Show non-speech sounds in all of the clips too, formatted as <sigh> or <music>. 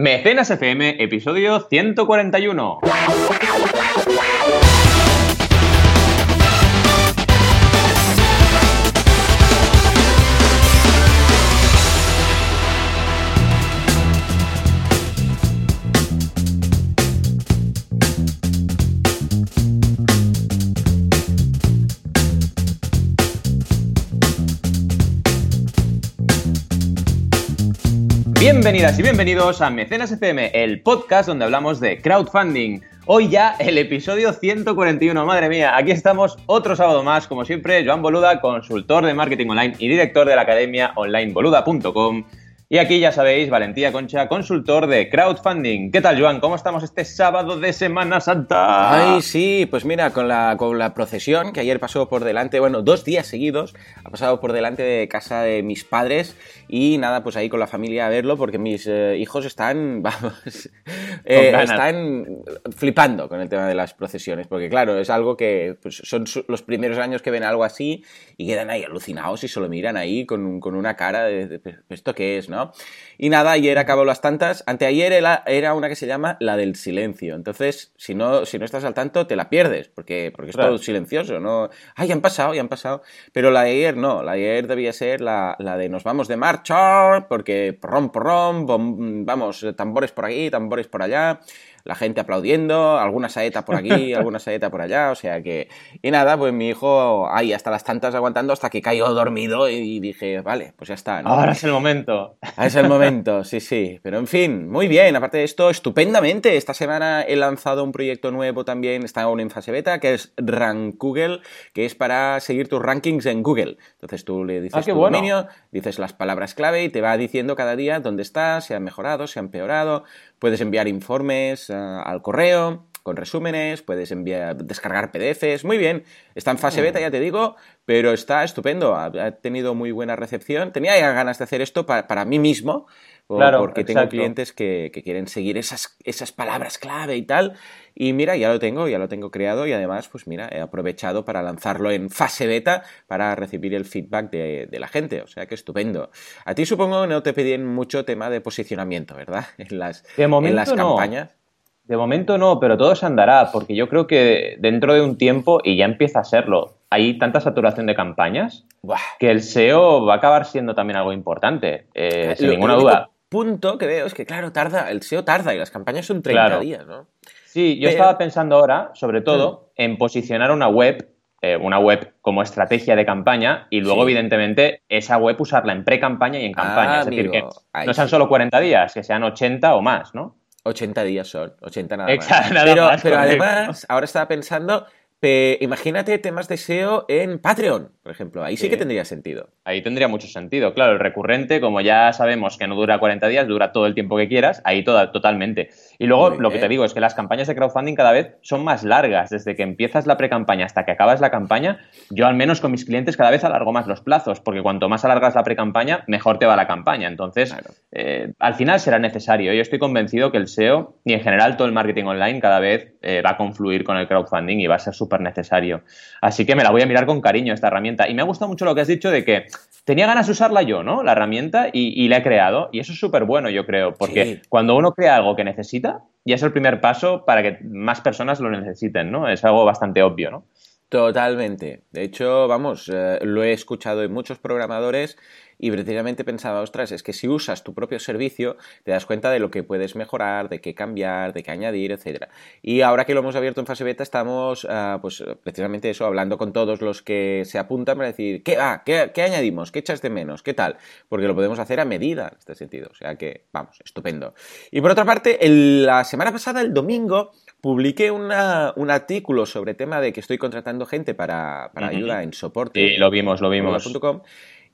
Mecenas FM, episodio 141. Bienvenidas y bienvenidos a Mecenas FM, el podcast donde hablamos de crowdfunding. Hoy ya el episodio 141, madre mía, aquí estamos otro sábado más, como siempre, Joan Boluda, consultor de marketing online y director de la academia onlineboluda.com. Y aquí ya sabéis, Valentía Concha, consultor de crowdfunding. ¿Qué tal, Joan? ¿Cómo estamos este sábado de Semana Santa? Ay, sí, pues mira, con la, con la procesión que ayer pasó por delante, bueno, dos días seguidos, ha pasado por delante de casa de mis padres y nada, pues ahí con la familia a verlo porque mis eh, hijos están, <laughs> vamos, eh, están flipando con el tema de las procesiones, porque claro, es algo que pues, son los primeros años que ven algo así y quedan ahí alucinados y solo miran ahí con, con una cara de, ¿esto qué es, no? Y nada, ayer acabó las tantas. Anteayer era, una que se llama la del silencio. Entonces, si no, si no estás al tanto, te la pierdes, porque, porque es todo silencioso, ¿no? Ay, han pasado, ya han pasado. Pero la de ayer no, la de ayer debía ser la, de nos vamos de marcha, porque porrón, porrón, vamos, tambores por aquí, tambores por allá la gente aplaudiendo, alguna saeta por aquí, <laughs> alguna saeta por allá, o sea que... Y nada, pues mi hijo ahí hasta las tantas aguantando hasta que cayó dormido y dije, vale, pues ya está. Ahora es el momento. Ahora es el momento, sí, sí. Pero en fin, muy bien, aparte de esto, estupendamente. Esta semana he lanzado un proyecto nuevo también, está aún en fase beta, que es Rank Google, que es para seguir tus rankings en Google. Entonces tú le dices ah, tu dominio, dices las palabras clave y te va diciendo cada día dónde estás, si han mejorado, si han empeorado. Puedes enviar informes al correo con resúmenes, puedes enviar, descargar PDFs, muy bien, está en fase beta, ya te digo, pero está estupendo, ha, tenido muy buena recepción, tenía ya ganas de hacer esto para, mí mismo, porque tengo clientes que, quieren seguir esas, esas palabras clave y tal, y mira, ya lo tengo, ya lo tengo creado y además, pues mira, he aprovechado para lanzarlo en fase beta para recibir el feedback de, la gente, o sea que estupendo. A ti supongo que no te pedían mucho tema de posicionamiento, ¿verdad? <laughs> En las, en las campañas. De momento no, pero todo se andará, porque yo creo que dentro de un tiempo, y ya empieza a serlo, hay tanta saturación de campañas que el SEO va a acabar siendo también algo importante, eh, sin ninguna duda. Punto que veo es que, claro, tarda, el SEO tarda y las campañas son 30 días, ¿no? Sí, yo estaba pensando ahora, sobre todo, mm. en posicionar una web, eh, una web como estrategia de campaña y luego, evidentemente, esa web usarla en pre-campaña y en campaña. Ah, es decir, que no sean solo 40 días, que sean 80 o más, ¿no? 80 días son, 80 nada más. pero, pero además, ahora estaba pensando imagínate temas de SEO en Patreon, por ejemplo. Ahí sí. que tendría sentido. Ahí tendría mucho sentido. Claro, el recurrente, como ya sabemos que no dura 40 días, dura todo el tiempo que quieras, ahí toda, totalmente. Y luego lo que te digo es que las campañas de crowdfunding cada vez son más largas. Desde que empiezas la pre-campaña hasta que acabas la campaña, yo al menos con mis clientes cada vez alargo más los plazos, porque cuanto más alargas la pre-campaña, mejor te va la campaña. Entonces, eh, al final será necesario. Yo estoy convencido que el SEO y en general todo el marketing online cada vez eh, va a confluir con el crowdfunding y va a ser súper necesario. Así que me la voy a mirar con cariño esta herramienta. Y me ha gustado mucho lo que has dicho de que tenía ganas de usarla yo, ¿no? La herramienta y, la he creado. Y eso es súper bueno, yo creo, porque cuando uno crea algo que necesita, ya es el primer paso para que más personas lo necesiten, ¿no? Es algo bastante obvio, ¿no? Totalmente. De hecho, vamos, eh, lo he escuchado en muchos programadores y precisamente pensaba, ostras, es que si usas tu propio servicio, te das cuenta de lo que puedes mejorar, de qué cambiar, de qué añadir, etcétera. Y ahora que lo hemos abierto en fase beta, estamos, ah, pues precisamente eso, hablando con todos los que se apuntan para decir, ¿qué, ah, ¿qué, qué añadimos? ¿Qué echas de menos? ¿Qué tal? Porque lo podemos hacer a medida en este sentido. O sea que, vamos, estupendo. Y por otra parte, la semana pasada, el domingo, publiqué un artículo sobre el tema de que estoy contratando gente para, ayuda en soporte. Sí, lo vimos, lo vimos.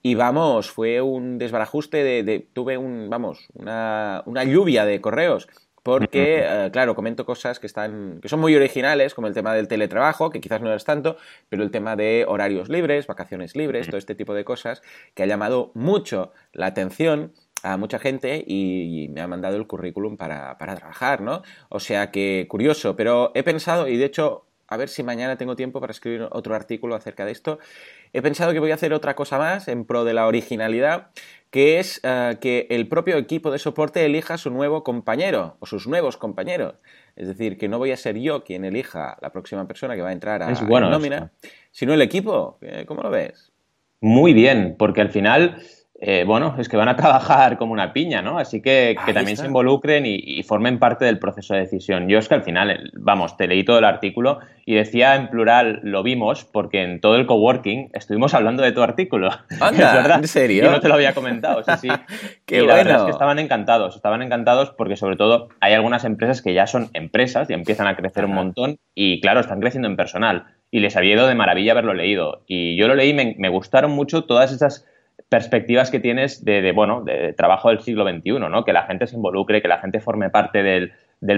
Y vamos, fue un desbarajuste de, tuve un, vamos, una, lluvia de correos porque, eh, claro, comento cosas que están, que son muy originales, como el tema del teletrabajo, que quizás no es tanto, pero el tema de horarios libres, vacaciones libres, todo este tipo de cosas, que ha llamado mucho la atención a mucha gente y, me ha mandado el currículum para, para, trabajar, ¿no? O sea que curioso, pero he pensado, y de hecho a ver si mañana tengo tiempo para escribir otro artículo acerca de esto. He pensado que voy a hacer otra cosa más en pro de la originalidad, que es eh, que el propio equipo de soporte elija su nuevo compañero o sus nuevos compañeros. Es decir, que no voy a ser yo quien elija la próxima persona que va a entrar a la nómina, sino el equipo. ¿Cómo lo ves? Muy bien, porque al final eh, bueno, es que van a <laughs> trabajar como una piña, ¿no? Así que, que también se involucren y, formen parte del proceso de decisión. Yo es que al final, vamos, te leí todo el artículo y decía en plural lo vimos porque en todo el coworking estuvimos hablando de tu artículo. <laughs> Anda, es verdad. ¿En serio? Yo no te lo había comentado, sí, sí. <laughs> Qué y la verdad es que estaban encantados, estaban encantados porque sobre todo hay algunas empresas que ya son empresas y empiezan a crecer un montón y claro, están creciendo en personal y les había ido de maravilla haberlo leído. Y yo lo leí, me, me gustaron mucho todas esas perspectivas que tienes de, bueno, de trabajo del siglo XXI, ¿no? Que la gente se involucre, que la gente forme parte del,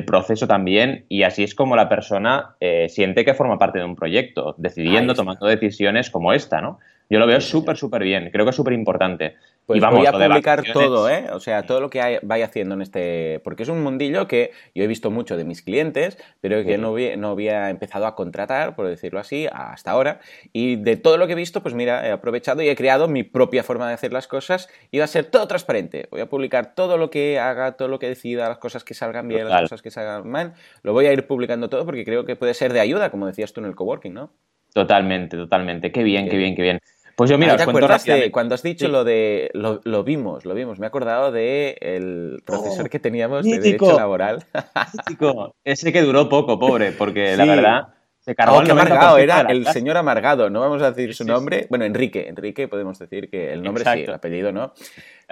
proceso también y así es como la persona eh, siente que forma parte de un proyecto, decidiendo, tomando decisiones como esta, ¿no? Yo lo veo súper, súper bien, creo que es súper importante. Pues y vamos, voy a publicar todo, ¿eh? O sea, todo lo que vaya haciendo en este... Porque es un mundillo que yo he visto mucho de mis clientes, pero que no, había, no había empezado a contratar, por decirlo así, hasta ahora. Y de todo lo que he visto, pues mira, he aprovechado y he creado mi propia forma de hacer las cosas y va a ser todo transparente. Voy a publicar todo lo que haga, todo lo que decida, las cosas que salgan bien, las cosas que salgan mal. Lo voy a ir publicando todo porque creo que puede ser de ayuda, como decías tú en el coworking, ¿no? Totalmente, totalmente. Qué bien, qué bien, qué bien. Pues yo, mira, ¿te acuerdas de cuando has dicho lo de lo, vimos, lo vimos? Me he acordado de el profesor oh, que teníamos de Derecho Laboral. <laughs> Ese que duró poco, pobre, porque la verdad se cargó oh, el amargado, era el señor Amargado, no vamos a decir su nombre. Bueno, Enrique, Enrique podemos decir que el nombre sí, el apellido no.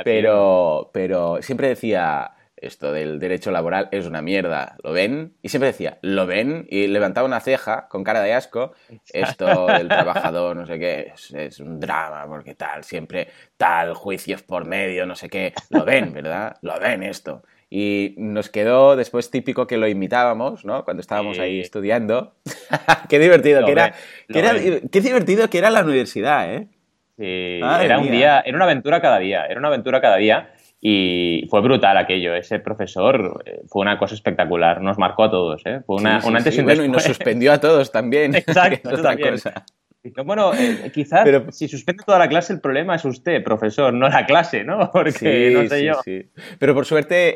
Pero, pero siempre decía esto del derecho laboral es una mierda, ¿lo ven? Y siempre decía, ¿lo ven? Y levantaba una ceja con cara de asco, esto del trabajador, no sé qué, es, un drama, porque tal, siempre tal, juicios por medio, no sé qué, lo ven, ¿verdad? Lo ven esto. Y nos quedó después típico que lo imitábamos, ¿no? Cuando estábamos ahí estudiando. <laughs> qué divertido que era, qué divertido que era la universidad, ¿eh? Sí, era un día, era una aventura cada día, era una aventura cada día. Y fue brutal aquello. Ese profesor eh, fue una cosa espectacular. Nos marcó a todos. ¿eh? Fue una, antes y Bueno, y nos suspendió a todos también. <laughs> Exacto, <laughs> Bueno, eh, <laughs> quizás si suspende toda la clase, el problema es usted, profesor, no la clase, ¿no? <laughs> Porque no sé yo. Pero por suerte,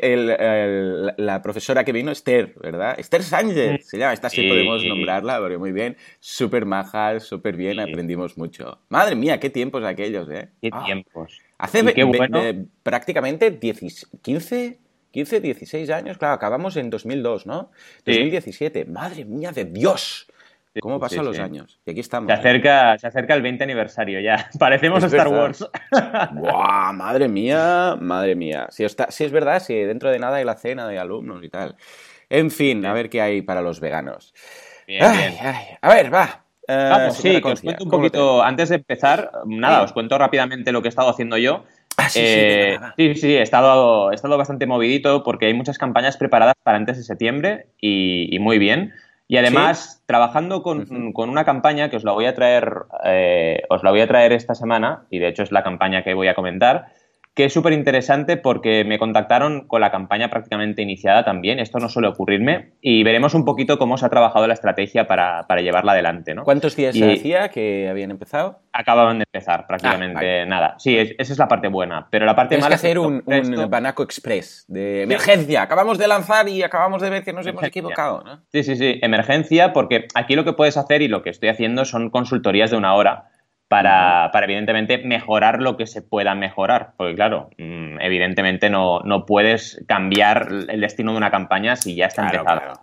la profesora que vino, Esther, ¿verdad? Esther Sánchez se llama. Esta sí, podemos nombrarla, porque muy bien. Súper maja, súper bien, aprendimos mucho. Madre mía, qué tiempos aquellos, ¿eh? Qué ah. tiempos. Hace prácticamente 15, 15, 16 años, claro, acabamos en 2002, ¿no? 2017, madre mía de Dios. ¿Cómo pasan los años? Y aquí estamos. Se acerca, se acerca el 20 aniversario ya. <laughs> Parecemos Star Wars. ¡Buah! Madre <laughs> mía, madre mía. Si, está, si es verdad, si dentro de nada hay la cena de alumnos y tal. En fin, a ver qué hay para los veganos. Bien, bien. A ver, va. Vamos, sí, os cuento un poquito, antes de empezar, nada, os cuento rápidamente lo que he estado haciendo yo. Ah, sí, sí, sí, sí, he estado, he estado bastante movidito porque hay muchas campañas preparadas para antes de septiembre y, muy bien. Y además, trabajando con, con, una campaña que os la voy a traer, eh, os la voy a traer esta semana, y de hecho es la campaña que voy a comentar, que es súper interesante porque me contactaron con la campaña prácticamente iniciada también, esto no suele ocurrirme, y veremos un poquito cómo se ha trabajado la estrategia para, llevarla adelante. ¿no? ¿Cuántos días se hacía que habían empezado? Acababan de empezar, prácticamente ah, nada. Sí, esa es la parte buena, pero la parte Tienes mala... que hacer un, Banaco Express de emergencia, acabamos de lanzar y acabamos de ver que nos hemos equivocado. ¿no? Sí, sí, sí, emergencia, porque aquí lo que puedes hacer y lo que estoy haciendo son consultorías de una hora para, para, evidentemente mejorar lo que se pueda mejorar. Porque claro, mm, evidentemente no, no puedes cambiar el destino de una campaña si ya está empezada.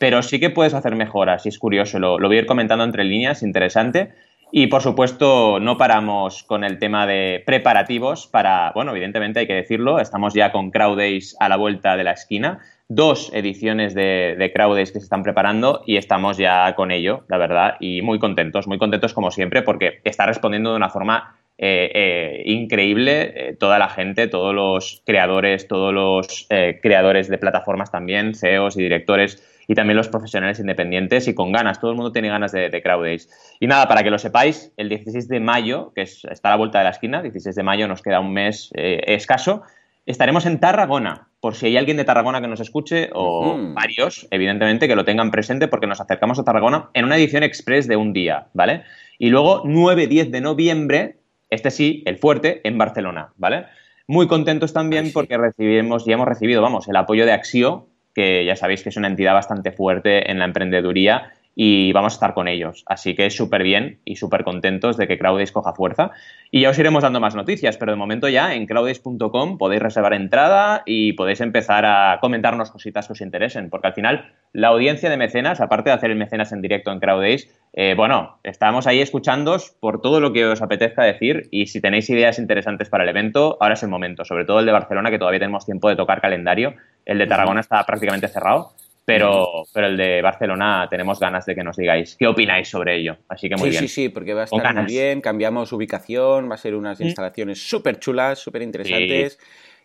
Pero sí que puedes hacer mejoras y es curioso, lo, lo voy a ir comentando entre líneas, interesante. Y por supuesto, no paramos con el tema de preparativos para, bueno, evidentemente hay que decirlo, estamos ya con Crowd Days a la vuelta de la esquina dos ediciones de, de que se están preparando y estamos ya con ello, la verdad, y muy contentos, muy contentos como siempre porque está respondiendo de una forma eh, eh, increíble eh, toda la gente, todos los creadores, todos los creadores de plataformas también, CEOs y directores y también los profesionales independientes y con ganas, todo el mundo tiene ganas de, de Y nada, para que lo sepáis, el 16 de mayo, que está a la vuelta de la esquina, 16 de mayo nos queda un mes escaso, estaremos en Tarragona, por si hay alguien de Tarragona que nos escuche, o varios, evidentemente, que lo tengan presente, porque nos acercamos a Tarragona en una edición express de un día, ¿vale? Y luego 9-10 de noviembre, este sí, el fuerte, en Barcelona, ¿vale? Muy contentos también porque recibimos, ya hemos recibido, vamos, el apoyo de Axio, que ya sabéis que es una entidad bastante fuerte en la emprendeduría y vamos a estar con ellos. Así que súper bien y súper contentos de que Crowdace coja fuerza. Y ya os iremos dando más noticias, pero de momento ya en crowdace.com podéis reservar entrada y podéis empezar a comentarnos cositas que os interesen, porque al final la audiencia de mecenas, aparte de hacer el mecenas en directo en Crowdace, eh, bueno, estamos ahí escuchándoos por todo lo que os apetezca decir y si tenéis ideas interesantes para el evento, ahora es el momento, sobre todo el de Barcelona, que todavía tenemos tiempo de tocar calendario. El de Tarragona está prácticamente cerrado. Pero, pero el de Barcelona tenemos ganas de que nos digáis qué opináis sobre ello. Así que muy bien. Sí, sí, sí, porque va a estar muy bien. Cambiamos ubicación, va a ser unas instalaciones súper chulas, súper interesantes.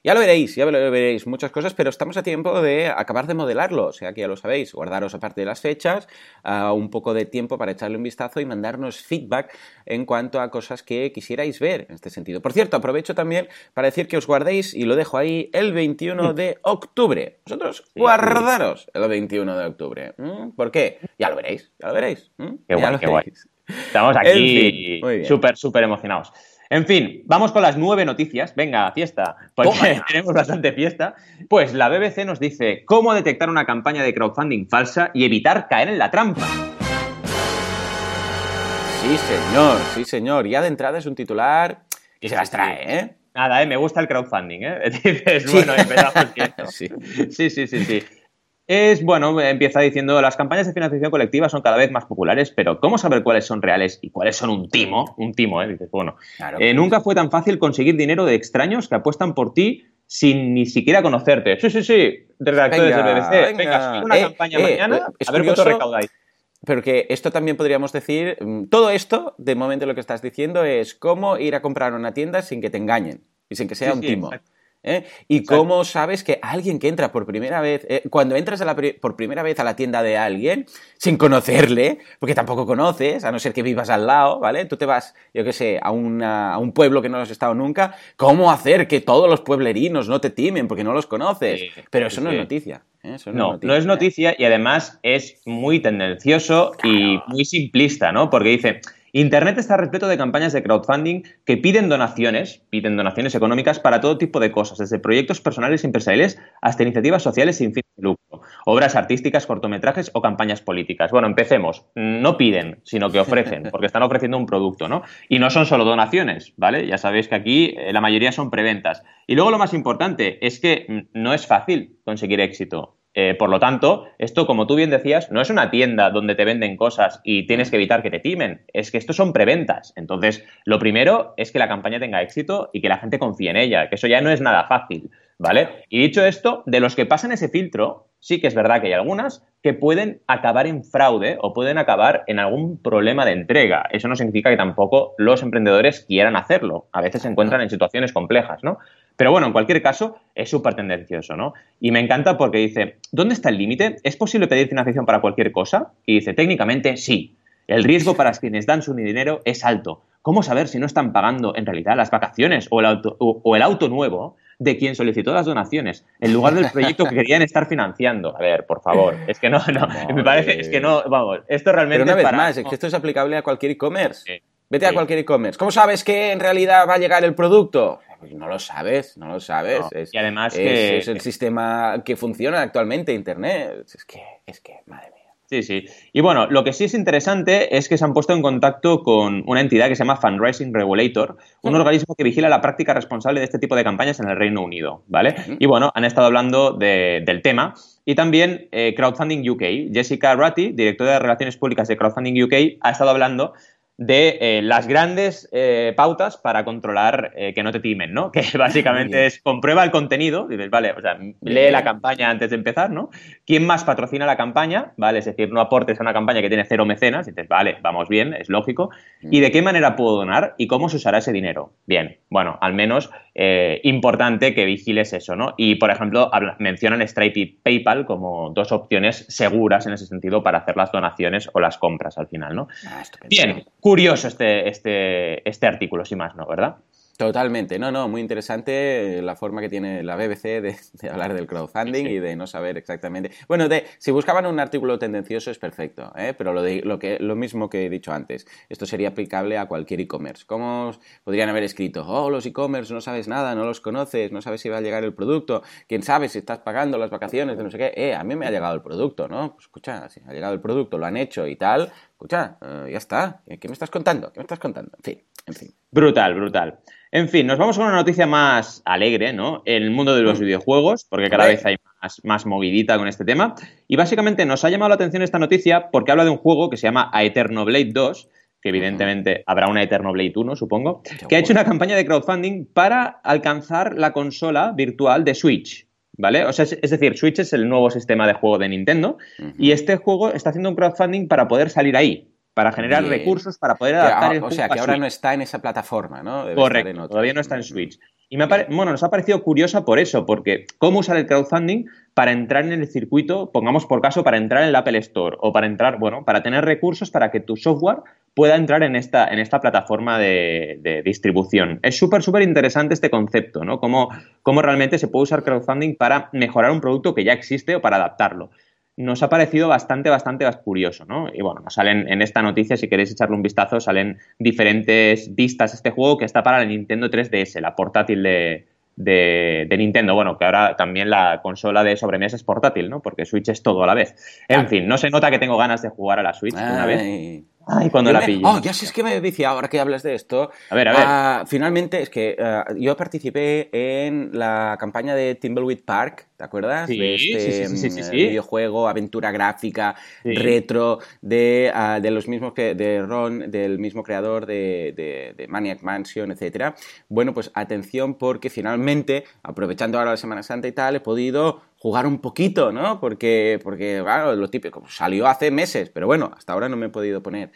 Ya lo veréis, ya lo veréis, muchas cosas, pero estamos a tiempo de acabar de modelarlo, o sea que ya lo sabéis, guardaros aparte de las fechas, uh, un poco de tiempo para echarle un vistazo y mandarnos feedback en cuanto a cosas que quisierais ver en este sentido. Por cierto, aprovecho también para decir que os guardéis, y lo dejo ahí, el 21 de octubre. Vosotros guardaros el 21 de octubre. ¿Mm? ¿Por qué? Ya lo veréis, ya lo veréis. ¿Mm? Qué guay, qué guay. Estamos aquí súper, súper emocionados. En fin, vamos con las nueve noticias. Venga, fiesta, porque <laughs> tenemos bastante fiesta. Pues la BBC nos dice cómo detectar una campaña de crowdfunding falsa y evitar caer en la trampa. Sí, señor, sí, señor. Ya de entrada es un titular que se las trae, ¿eh? Nada, ¿eh? me gusta el crowdfunding, ¿eh? <laughs> Dices, bueno, empezamos bien. <laughs> sí, sí, sí, sí. sí es, bueno, empieza diciendo, las campañas de financiación colectiva son cada vez más populares, pero ¿cómo saber cuáles son reales y cuáles son un timo? Un timo, ¿eh? Dices, bueno, eh, nunca fue tan fácil conseguir dinero de extraños que apuestan por ti sin ni siquiera conocerte. Sí, sí, sí, de redactores del BBC. Venga, una eh, campaña eh, mañana, a ver cuánto recaudáis. Pero que esto también podríamos decir, mm, todo esto, de momento lo que estás diciendo es cómo ir a comprar una tienda sin que te engañen y sin que sea un timo. ¿Eh? ¿Y cómo sabes que alguien que entra por primera vez, eh, cuando entras por primera vez a la tienda de alguien, sin conocerle, porque tampoco conoces, a no ser que vivas al lado, ¿vale? Tú te vas, yo qué sé, a, un pueblo que no has estado nunca, ¿cómo hacer que todos los pueblerinos no te timen porque no los conoces? Pero eso no es noticia. ¿eh? no, no, es noticia y además es muy tendencioso y muy simplista, ¿no? Porque dice Internet está repleto de campañas de crowdfunding que piden donaciones, piden donaciones económicas para todo tipo de cosas, desde proyectos personales y empresariales hasta iniciativas sociales sin fin de lucro, obras artísticas, cortometrajes o campañas políticas. Bueno, empecemos. No piden, sino que ofrecen, porque están ofreciendo un producto, ¿no? Y no son solo donaciones, ¿vale? Ya sabéis que aquí eh, la mayoría son preventas. Y luego lo más importante es que mm, no es fácil conseguir éxito. Eh, por lo tanto, esto, como tú bien decías, no es una tienda donde te venden cosas y tienes que evitar que te timen. Es que esto son preventas. Entonces, lo primero es que la campaña tenga éxito y que la gente confíe en ella, que eso ya no es nada fácil, ¿vale? Y dicho esto, de los que pasan ese filtro, sí que es verdad que hay algunas que pueden acabar en fraude o pueden acabar en algún problema de entrega. Eso no significa que tampoco los emprendedores quieran hacerlo. A veces se encuentran en situaciones complejas, ¿no? Pero bueno, en cualquier caso, es súper tendencioso, ¿no? Y me encanta porque dice, ¿dónde está el límite? ¿Es posible pedir financiación para cualquier cosa? Y dice, técnicamente sí. El riesgo para quienes dan su dinero es alto. ¿Cómo saber si no están pagando en realidad las vacaciones o el auto, o el auto nuevo de quien solicitó las donaciones en lugar del proyecto que querían estar financiando? A ver, por favor. Es que no, no, me parece, es que no, vamos, esto realmente Pero una vez más, es que esto es aplicable a cualquier e-commerce. Vete a cualquier e-commerce. ¿Cómo sabes que en realidad va a llegar el producto? Pues no lo sabes, no lo sabes. es, y además es, que... es el sistema que funciona actualmente, Internet. Es que, es que, madre mía. Sí, sí. Y bueno, lo que sí es interesante es que se han puesto en contacto con una entidad que se llama Fundraising Regulator, un organismo que vigila la práctica responsable de este tipo de campañas en el Reino Unido, ¿vale? Y bueno, han estado hablando del tema. Y también eh, Crowdfunding UK. Jessica Ratty, directora de Relaciones Públicas de Crowdfunding UK, ha estado hablando de eh, las grandes eh, pautas para controlar eh, que no te timen, ¿no? <laughs> Que básicamente es comprueba el contenido, dices, vale, o sea, lee la campaña antes de empezar, ¿no? ¿Quién más patrocina la campaña? ¿Vale? Es decir, no aportes a una campaña que tiene cero mecenas, dices, vale, vamos bien, es lógico. ¿Y de qué manera puedo donar y cómo se usará ese dinero? Bien, bueno, al menos importante que vigiles eso, ¿no? Y, por ejemplo, mencionan Stripe y PayPal como dos opciones seguras en ese sentido para hacer las donaciones o las compras al final, ¿no? Ah, bien, curioso este, este, este artículo, sin más, ¿no? ¿Verdad? Totalmente, no, no, muy interesante la forma que tiene la BBC de, hablar del crowdfunding y de no saber exactamente. Bueno, de, si buscaban un artículo tendencioso es perfecto, ¿eh? pero lo, de, lo, que, lo mismo que he dicho antes, esto sería aplicable a cualquier e-commerce. ¿Cómo podrían haber escrito? Oh, los e-commerce, no sabes nada, no los conoces, no sabes si va a llegar el producto, quién sabe si estás pagando las vacaciones de no sé qué. Eh, a mí me ha llegado el producto, ¿no? Pues escucha, si ha llegado el producto, lo han hecho y tal, escucha, eh, ya está. ¿Qué me estás contando? ¿Qué me estás contando? En fin, en fin. Brutal, brutal. En fin, nos vamos con una noticia más alegre, ¿no? En el mundo de los mm. videojuegos, porque cada vez hay más, más, movidita con este tema. Y básicamente nos ha llamado la atención esta noticia porque habla de un juego que se llama Aeterno Blade 2, que evidentemente habrá una Eterno Blade 1, supongo, que ha hecho una campaña de crowdfunding para alcanzar la consola virtual de Switch. ¿Vale? O sea, es, decir, Switch es el nuevo sistema de juego de Nintendo y este juego está haciendo un crowdfunding para poder salir ahí para generar recursos, para poder adaptar el O sea, que ahora no está en esa plataforma, ¿no? Correcto, todavía no está en Switch. Y me bueno, nos ha parecido curiosa por eso, porque cómo usar el crowdfunding para entrar en el circuito, pongamos por caso, para entrar en el Apple Store o para entrar, bueno, para tener recursos para que tu software pueda entrar en esta, en esta plataforma de, distribución. Es súper, súper interesante este concepto, ¿no? Cómo, cómo realmente se puede usar crowdfunding para mejorar un producto que ya existe o para adaptarlo nos ha parecido bastante, bastante curioso, ¿no? Y bueno, nos salen en esta noticia, si queréis echarle un vistazo, salen diferentes vistas este juego que está para la Nintendo 3DS, la portátil de, de, Nintendo. Bueno, que ahora también la consola de sobremesa es portátil, ¿no? Porque Switch es todo a la vez. En fin, no se nota que tengo ganas de jugar a la Switch una vez. Ay, cuando la pillo. Oh, ya sé es que me decía, ahora que hablas de esto. A ver, a ver. Ah, finalmente, es que ah, yo participé en la campaña de Timbleweed Park, ¿te acuerdas? Sí, de este sí, sí, mm, videojuego, aventura gráfica, retro, de, ah, de, los mismos que, de Ron, del mismo creador de, de, Maniac Mansion, etcétera. Bueno, pues atención, porque finalmente, aprovechando ahora la Semana Santa y tal, he podido jugar un poquito, ¿no? Porque, porque claro, lo típico, salió hace meses, pero bueno, hasta ahora no me he podido poner.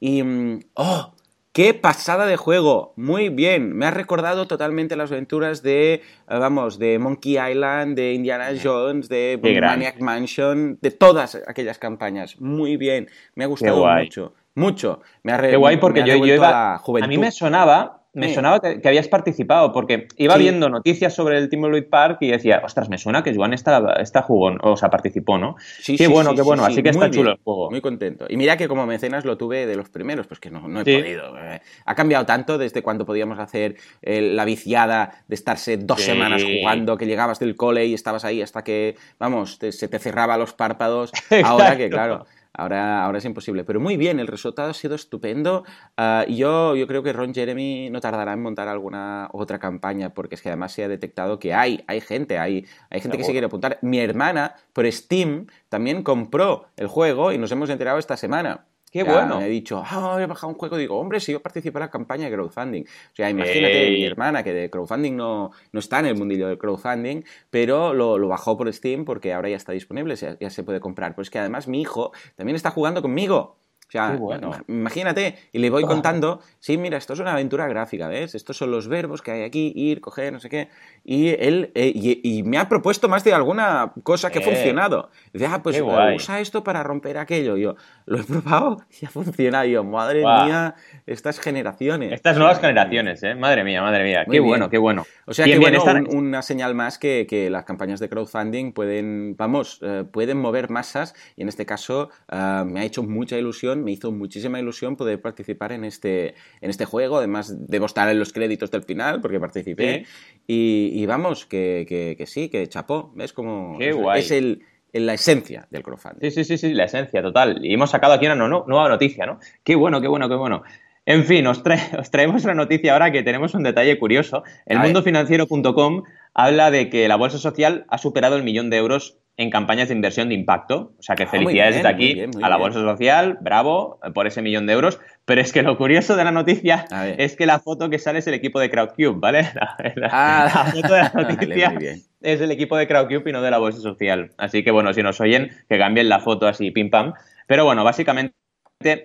Y, mm, ¡oh! ¡Qué pasada de juego! Muy bien, me ha recordado totalmente las aventuras de, eh, vamos, de Monkey Island, de Indiana Jones, de Maniac Mansion, de todas aquellas campañas. Muy bien, me ha gustado mucho, mucho. Me ha Qué guay porque yo, yo iba, a, a mí me sonaba me sonaba que, habías participado, porque iba viendo noticias sobre el Timberwolf Park y decía, ostras, me suena que Joan está, está jugó, o sea, participó, ¿no? Sí, qué bueno, qué bueno, así que está chulo el juego. Muy contento. Y mira que como mecenas lo tuve de los primeros, pues que no, no he podido. Eh. Ha cambiado tanto desde cuando podíamos hacer eh, la viciada de estarse dos semanas jugando, que llegabas del cole y estabas ahí hasta que, vamos, se te cerraba los párpados. <laughs> Ahora que, claro, Ahora, ahora es imposible. Pero muy bien, el resultado ha sido estupendo. Ah, yo, yo creo que Ron Jeremy no tardará en montar alguna otra campaña, porque es que además se ha detectado que hay, hay gente, hay, hay gente que se quiere apuntar. Mi hermana, por Steam, también compró el juego y nos hemos enterado esta semana. Qué bueno. Me he dicho, ah, he bajado un juego. Digo, hombre, si yo participé en la campaña de crowdfunding. O sea, imagínate, mi hermana, que de crowdfunding no, no está en el mundillo del crowdfunding, pero lo, lo bajó por Steam porque ahora ya está disponible, ya, ya se puede comprar. Pues que además mi hijo también está jugando conmigo. O sea, imagínate, y le voy contando, sí, mira, esto es una aventura gráfica, ¿ves? Estos son los verbos que hay aquí, ir, coger, no sé qué. Y él, eh, y, me ha propuesto más de alguna cosa que ha funcionado. Dice, ah, pues usa esto para romper aquello. yo, lo he probado y ha funcionado. yo, madre mía, estas generaciones. Estas nuevas generaciones, ¿eh? Madre mía, madre mía. qué bueno, qué bueno. O sea, que bueno, una señal más que, que, las campañas de crowdfunding pueden, vamos, eh, pueden mover masas y en este caso eh, me ha hecho mucha ilusión, me hizo muchísima ilusión poder participar en este, en este juego. Además, debo estar en los créditos del final porque participé. Y, vamos, que, que, sí, que chapó. ¿Ves? Como es el la esencia del crowdfunding. Sí, sí, sí, sí, la esencia, total. Y hemos sacado aquí una nueva noticia, ¿no? Qué bueno, qué bueno, qué bueno. En fin, os, <laughs> traemos una noticia ahora que tenemos un detalle curioso. El mundofinanciero.com habla de que la bolsa social ha superado el millón de euros en campañas de inversión de impacto. O sea que ah, felicidades desde aquí a la Bolsa Social, bravo por ese millón de euros. Pero es que lo curioso de la noticia es que la foto que sale es el equipo de Crowdcube, ¿vale? <laughs> La, ah, foto de la <laughs> noticia es el equipo de Crowdcube y no de la Bolsa Social. Así que bueno, si nos oyen, que cambien la foto así, pim pam. Pero bueno, básicamente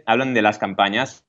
hablan de las campañas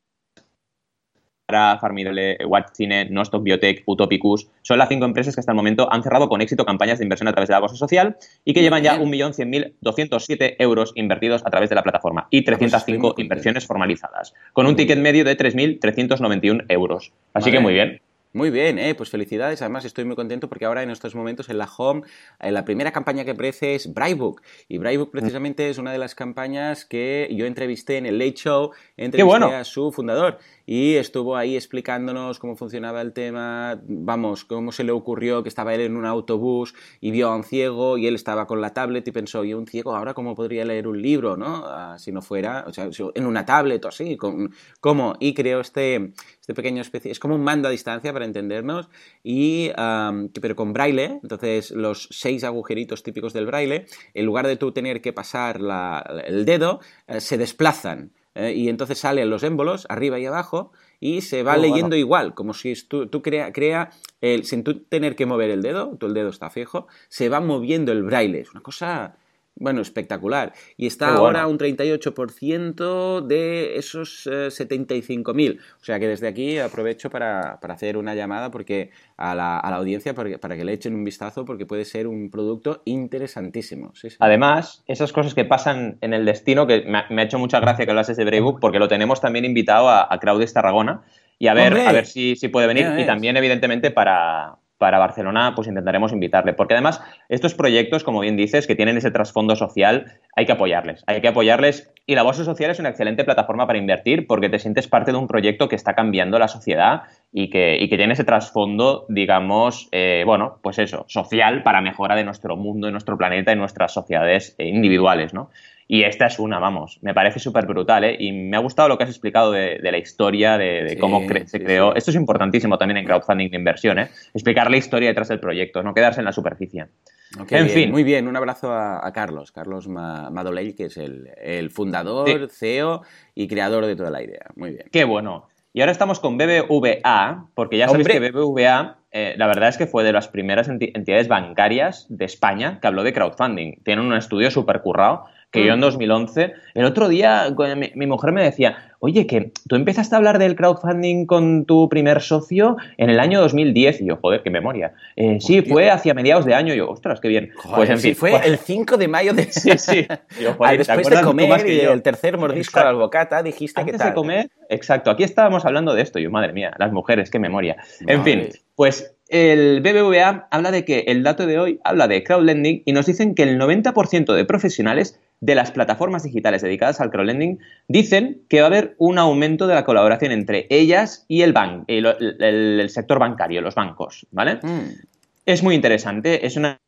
Farmidole, Watchcine, Nostock Biotech, Utopicus, son las cinco empresas que hasta el momento han cerrado con éxito campañas de inversión a través de la bolsa social y que llevan ya 1.100.207 euros invertidos a través de la plataforma y 305 pues inversiones formalizadas, con un ticket medio de 3.391 euros. Así que muy bien. Muy bien, eh, pues felicidades. Además, estoy muy contento porque ahora en estos momentos en la Home, en la primera campaña que aparece es Brightbook. Y Brightbook mm. precisamente es una de las campañas que yo entrevisté en el Late Show, entrevisté a su fundador y estuvo ahí explicándonos cómo funcionaba el tema, vamos, cómo se le ocurrió que estaba él en un autobús y vio a un ciego y él estaba con la tablet y pensó, y un ciego ahora cómo podría leer un libro, ¿no? Ah, si no fuera, o sea, en una tablet o así, ¿cómo? Y creó este, este pequeño especie, es como un mando a distancia para entendernos, y, pero con braille, entonces los seis agujeritos típicos del braille, en lugar de tú tener que pasar el dedo, eh, se desplazan. Eh, y entonces salen los émbolos arriba y abajo y se va oh, leyendo igual, como si tú, tú crea, crea el, sin tú tener que mover el dedo, tu el dedo está fijo, se va moviendo el braille. Es una cosa bueno, espectacular. Y está ahora un 38% de esos 75.000. Eh, o sea que desde aquí aprovecho para, hacer una llamada porque a la, audiencia para que, le echen un vistazo porque puede ser un producto interesantísimo. Además, esas cosas que pasan en el destino, que me ha, hecho mucha gracia que hablases de Braybook porque lo tenemos también invitado a, a Crowdes Tarragona y a ver, a ver si, si puede venir. y también, evidentemente, para, para Barcelona, pues intentaremos invitarle. Porque además, estos proyectos, como bien dices, que tienen ese trasfondo social, hay que apoyarles. Hay que apoyarles. Y la Bolsa Social es una excelente plataforma para invertir porque te sientes parte de un proyecto que está cambiando la sociedad y que, y que tiene ese trasfondo, digamos, eh, bueno, pues eso, social para mejora de nuestro mundo, de nuestro planeta y nuestras sociedades individuales, ¿no? Y esta es una, vamos, me parece súper brutal, ¿eh? Y me ha gustado lo que has explicado de, la historia, de, cómo se creó. Esto es importantísimo también en crowdfunding de inversión, ¿eh? Explicar la historia detrás del proyecto, no quedarse en la superficie. en fin. Muy bien, un abrazo a, Carlos, Carlos Madolell, que es el, fundador, CEO y creador de toda la idea. Muy bien. Qué bueno. Y ahora estamos con BBVA, porque ya sabéis que BBVA, eh, la verdad es que fue de las primeras entidades bancarias de España que habló de crowdfunding. Tienen un estudio súper currado que yo en 2011, mm. el otro día mi, mujer me decía, oye, que tú empezaste a hablar del crowdfunding con tu primer socio en el año 2010. Y yo, joder, qué memoria. Eh, sí, fue hacia mediados de año. yo, ostras, qué bien. pues en fin. Fue el 5 de mayo de... <laughs> Sí, sí. <laughs> después de comer y el tercer mordisco al bocata, dijiste que tal. de comer, exacto. Aquí estábamos hablando de esto. Yo, madre mía, las mujeres, qué memoria. En fin, pues el BBVA habla de que el dato de hoy habla de crowdlending y nos dicen que el 90% de profesionales de las plataformas digitales dedicadas al crowdlending dicen que va a haber un aumento de la colaboración entre ellas y el, el, sector bancario, los bancos, ¿vale? Mm. Es muy interesante, es una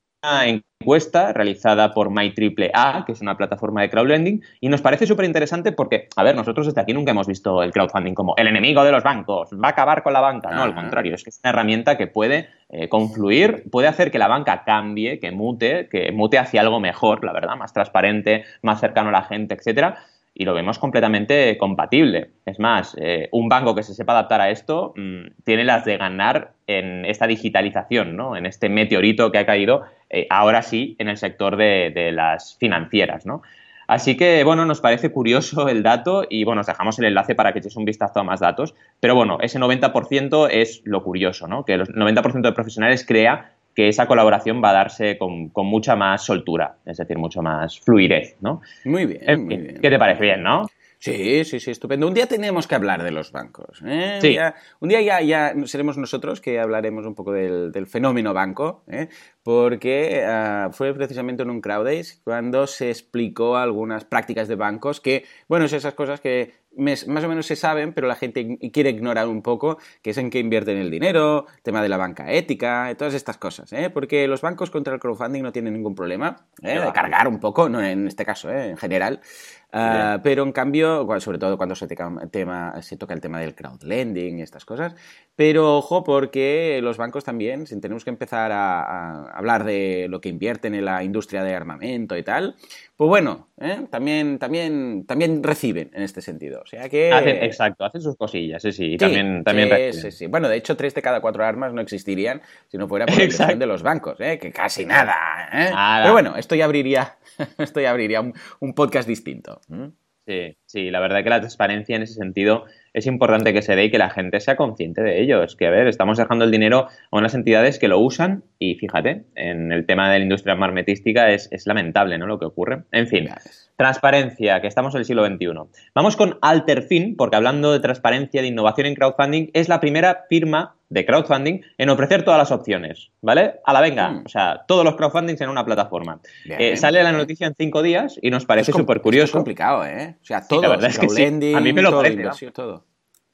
encuesta realizada por MyAAA, que es una plataforma de crowdlending, y nos parece súper interesante porque, a ver, nosotros desde aquí nunca hemos visto el crowdfunding como el enemigo de los bancos, va a acabar con la banca. No, al contrario, es que es una herramienta que puede eh, confluir, puede hacer que la banca cambie, que mute, que mute hacia algo mejor, la verdad, más transparente, más cercano a la gente, etcétera y lo vemos completamente compatible. Es más, eh, un banco que se sepa adaptar a esto mm, tiene las de ganar en esta digitalización, ¿no? en este meteorito que ha caído eh, ahora sí en el sector de, las financieras. ¿no? Así que, bueno, nos parece curioso el dato y, bueno, os dejamos el enlace para que echéis un vistazo a más datos. Pero, bueno, ese 90% es lo curioso, ¿no? Que el 90% de profesionales crea que esa colaboración va a darse con, mucha más soltura, es decir, mucho más fluidez, ¿no? Muy bien, muy bien. ¿Qué te parece bien, no? Sí, sí, sí, estupendo. Un día tenemos que hablar de los bancos. ¿eh? Sí. Un día, ya, ya seremos nosotros que hablaremos un poco del, fenómeno banco, ¿eh? porque ah, fue precisamente en un Crowdays cuando se explicó algunas prácticas de bancos que, bueno, es esas cosas que más o menos se saben, pero la gente quiere ignorar un poco, que es en qué invierten el dinero, tema de la banca ética, todas estas cosas, ¿eh? porque los bancos contra el crowdfunding no tienen ningún problema ¿eh? de cargar un poco, no en este caso, ¿eh? en general, Ah, pero en cambio, sobre todo cuando se, tema, se toca el tema del crowdlending y estas cosas, pero ojo porque los bancos también, si tenemos que empezar a, hablar de lo que invierten en la industria de armamento y tal, pues bueno, ¿eh? también, también, también reciben en este sentido. O sea que... exacto, hacen sus cosillas, sí, sí, también, también sí, sí, Bueno, de hecho, tres de cada cuatro armas no existirían si no fuera por la <laughs> inversión de los bancos, ¿eh? que casi nada. ¿eh? Pero bueno, esto ya abriría, <laughs> esto ya abriría un, podcast distinto. Sí, sí, la verdad que la transparencia en ese sentido es importante que se dé y que la gente sea consciente de ello. Es que, a ver, estamos dejando el dinero a unas entidades que lo usan y fíjate, en el tema de la industria marmetística es, es lamentable, ¿no? Lo que ocurre. En fin. Transparencia, que estamos en el siglo XXI. Vamos con Alterfin, porque hablando de transparencia, de innovación en crowdfunding, es la primera firma de crowdfunding en ofrecer todas las opciones, ¿vale? A la venga, mm. o sea, todos los crowdfundings en una plataforma. Eh, sale la noticia en cinco días y nos parece súper curioso. Es complicado, ¿eh? O sea, todo, la verdad es que sí. A mí me lo parece, todo.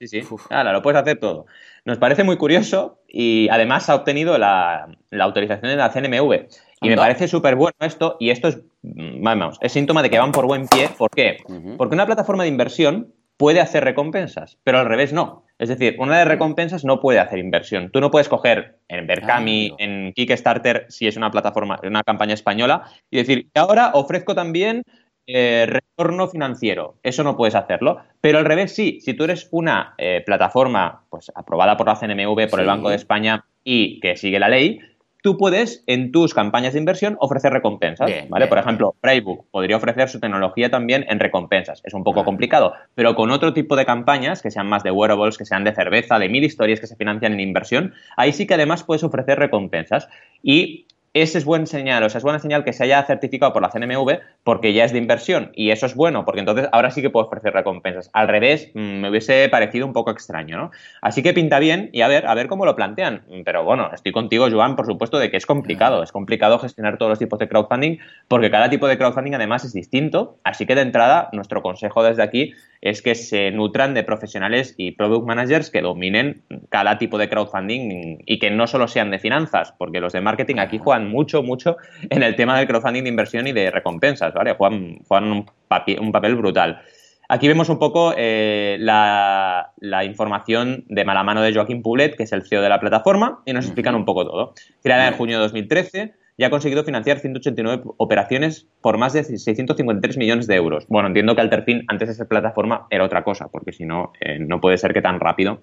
Sí, sí, Ahora, lo puedes hacer todo. Nos parece muy curioso y además ha obtenido la, la autorización de la CNMV. Y me parece súper bueno esto, y esto es, mm, vamos, es síntoma de que van por buen pie. ¿Por qué? Porque una plataforma de inversión puede hacer recompensas, pero al revés no. Es decir, una de recompensas no puede hacer inversión. Tú no puedes coger en Berkami, en Kickstarter, si es una plataforma, una campaña española, y decir, ahora ofrezco también eh, retorno financiero. Eso no puedes hacerlo. Pero al revés sí. Si tú eres una eh, plataforma pues, aprobada por la CNMV, por el Banco de España y que sigue la ley, tú puedes en tus campañas de inversión ofrecer recompensas, ¿vale? Por ejemplo, Braybook podría ofrecer su tecnología también en recompensas. Es un poco complicado, pero con otro tipo de campañas que sean más de wearables, que sean de cerveza, de mil historias que se financian en inversión, ahí sí que además puedes ofrecer recompensas. Y ese es buen señal, o sea, es buena señal que se haya certificado por la CNMV porque ya es de inversión y eso es bueno porque entonces ahora sí que puedo ofrecer recompensas. Al revés, mm, me hubiese parecido un poco extraño, ¿no? Así que pinta bien y a ver, a ver cómo lo plantean. Pero bueno, estoy contigo, Joan, por supuesto, de que es complicado. Es complicado gestionar todos los tipos de crowdfunding porque cada tipo de crowdfunding además es distinto. Así que de entrada, nuestro consejo desde aquí es que se nutran de profesionales y product managers que dominen cada tipo de crowdfunding y que no solo sean de finanzas, porque los de marketing aquí juegan mucho, mucho en el tema del crowdfunding de inversión y de recompensas, ¿vale? Juegan, un, papel brutal. Aquí vemos un poco eh, la, información de mala mano de Joaquín Poulet, que es el CEO de la plataforma, y nos explican un poco todo. Creada en junio de 2013, ya ha conseguido financiar 189 operaciones por más de 653 millones de euros. Bueno, entiendo que Alterfin, antes de ser plataforma, era otra cosa, porque si no, eh, no puede ser que tan rápido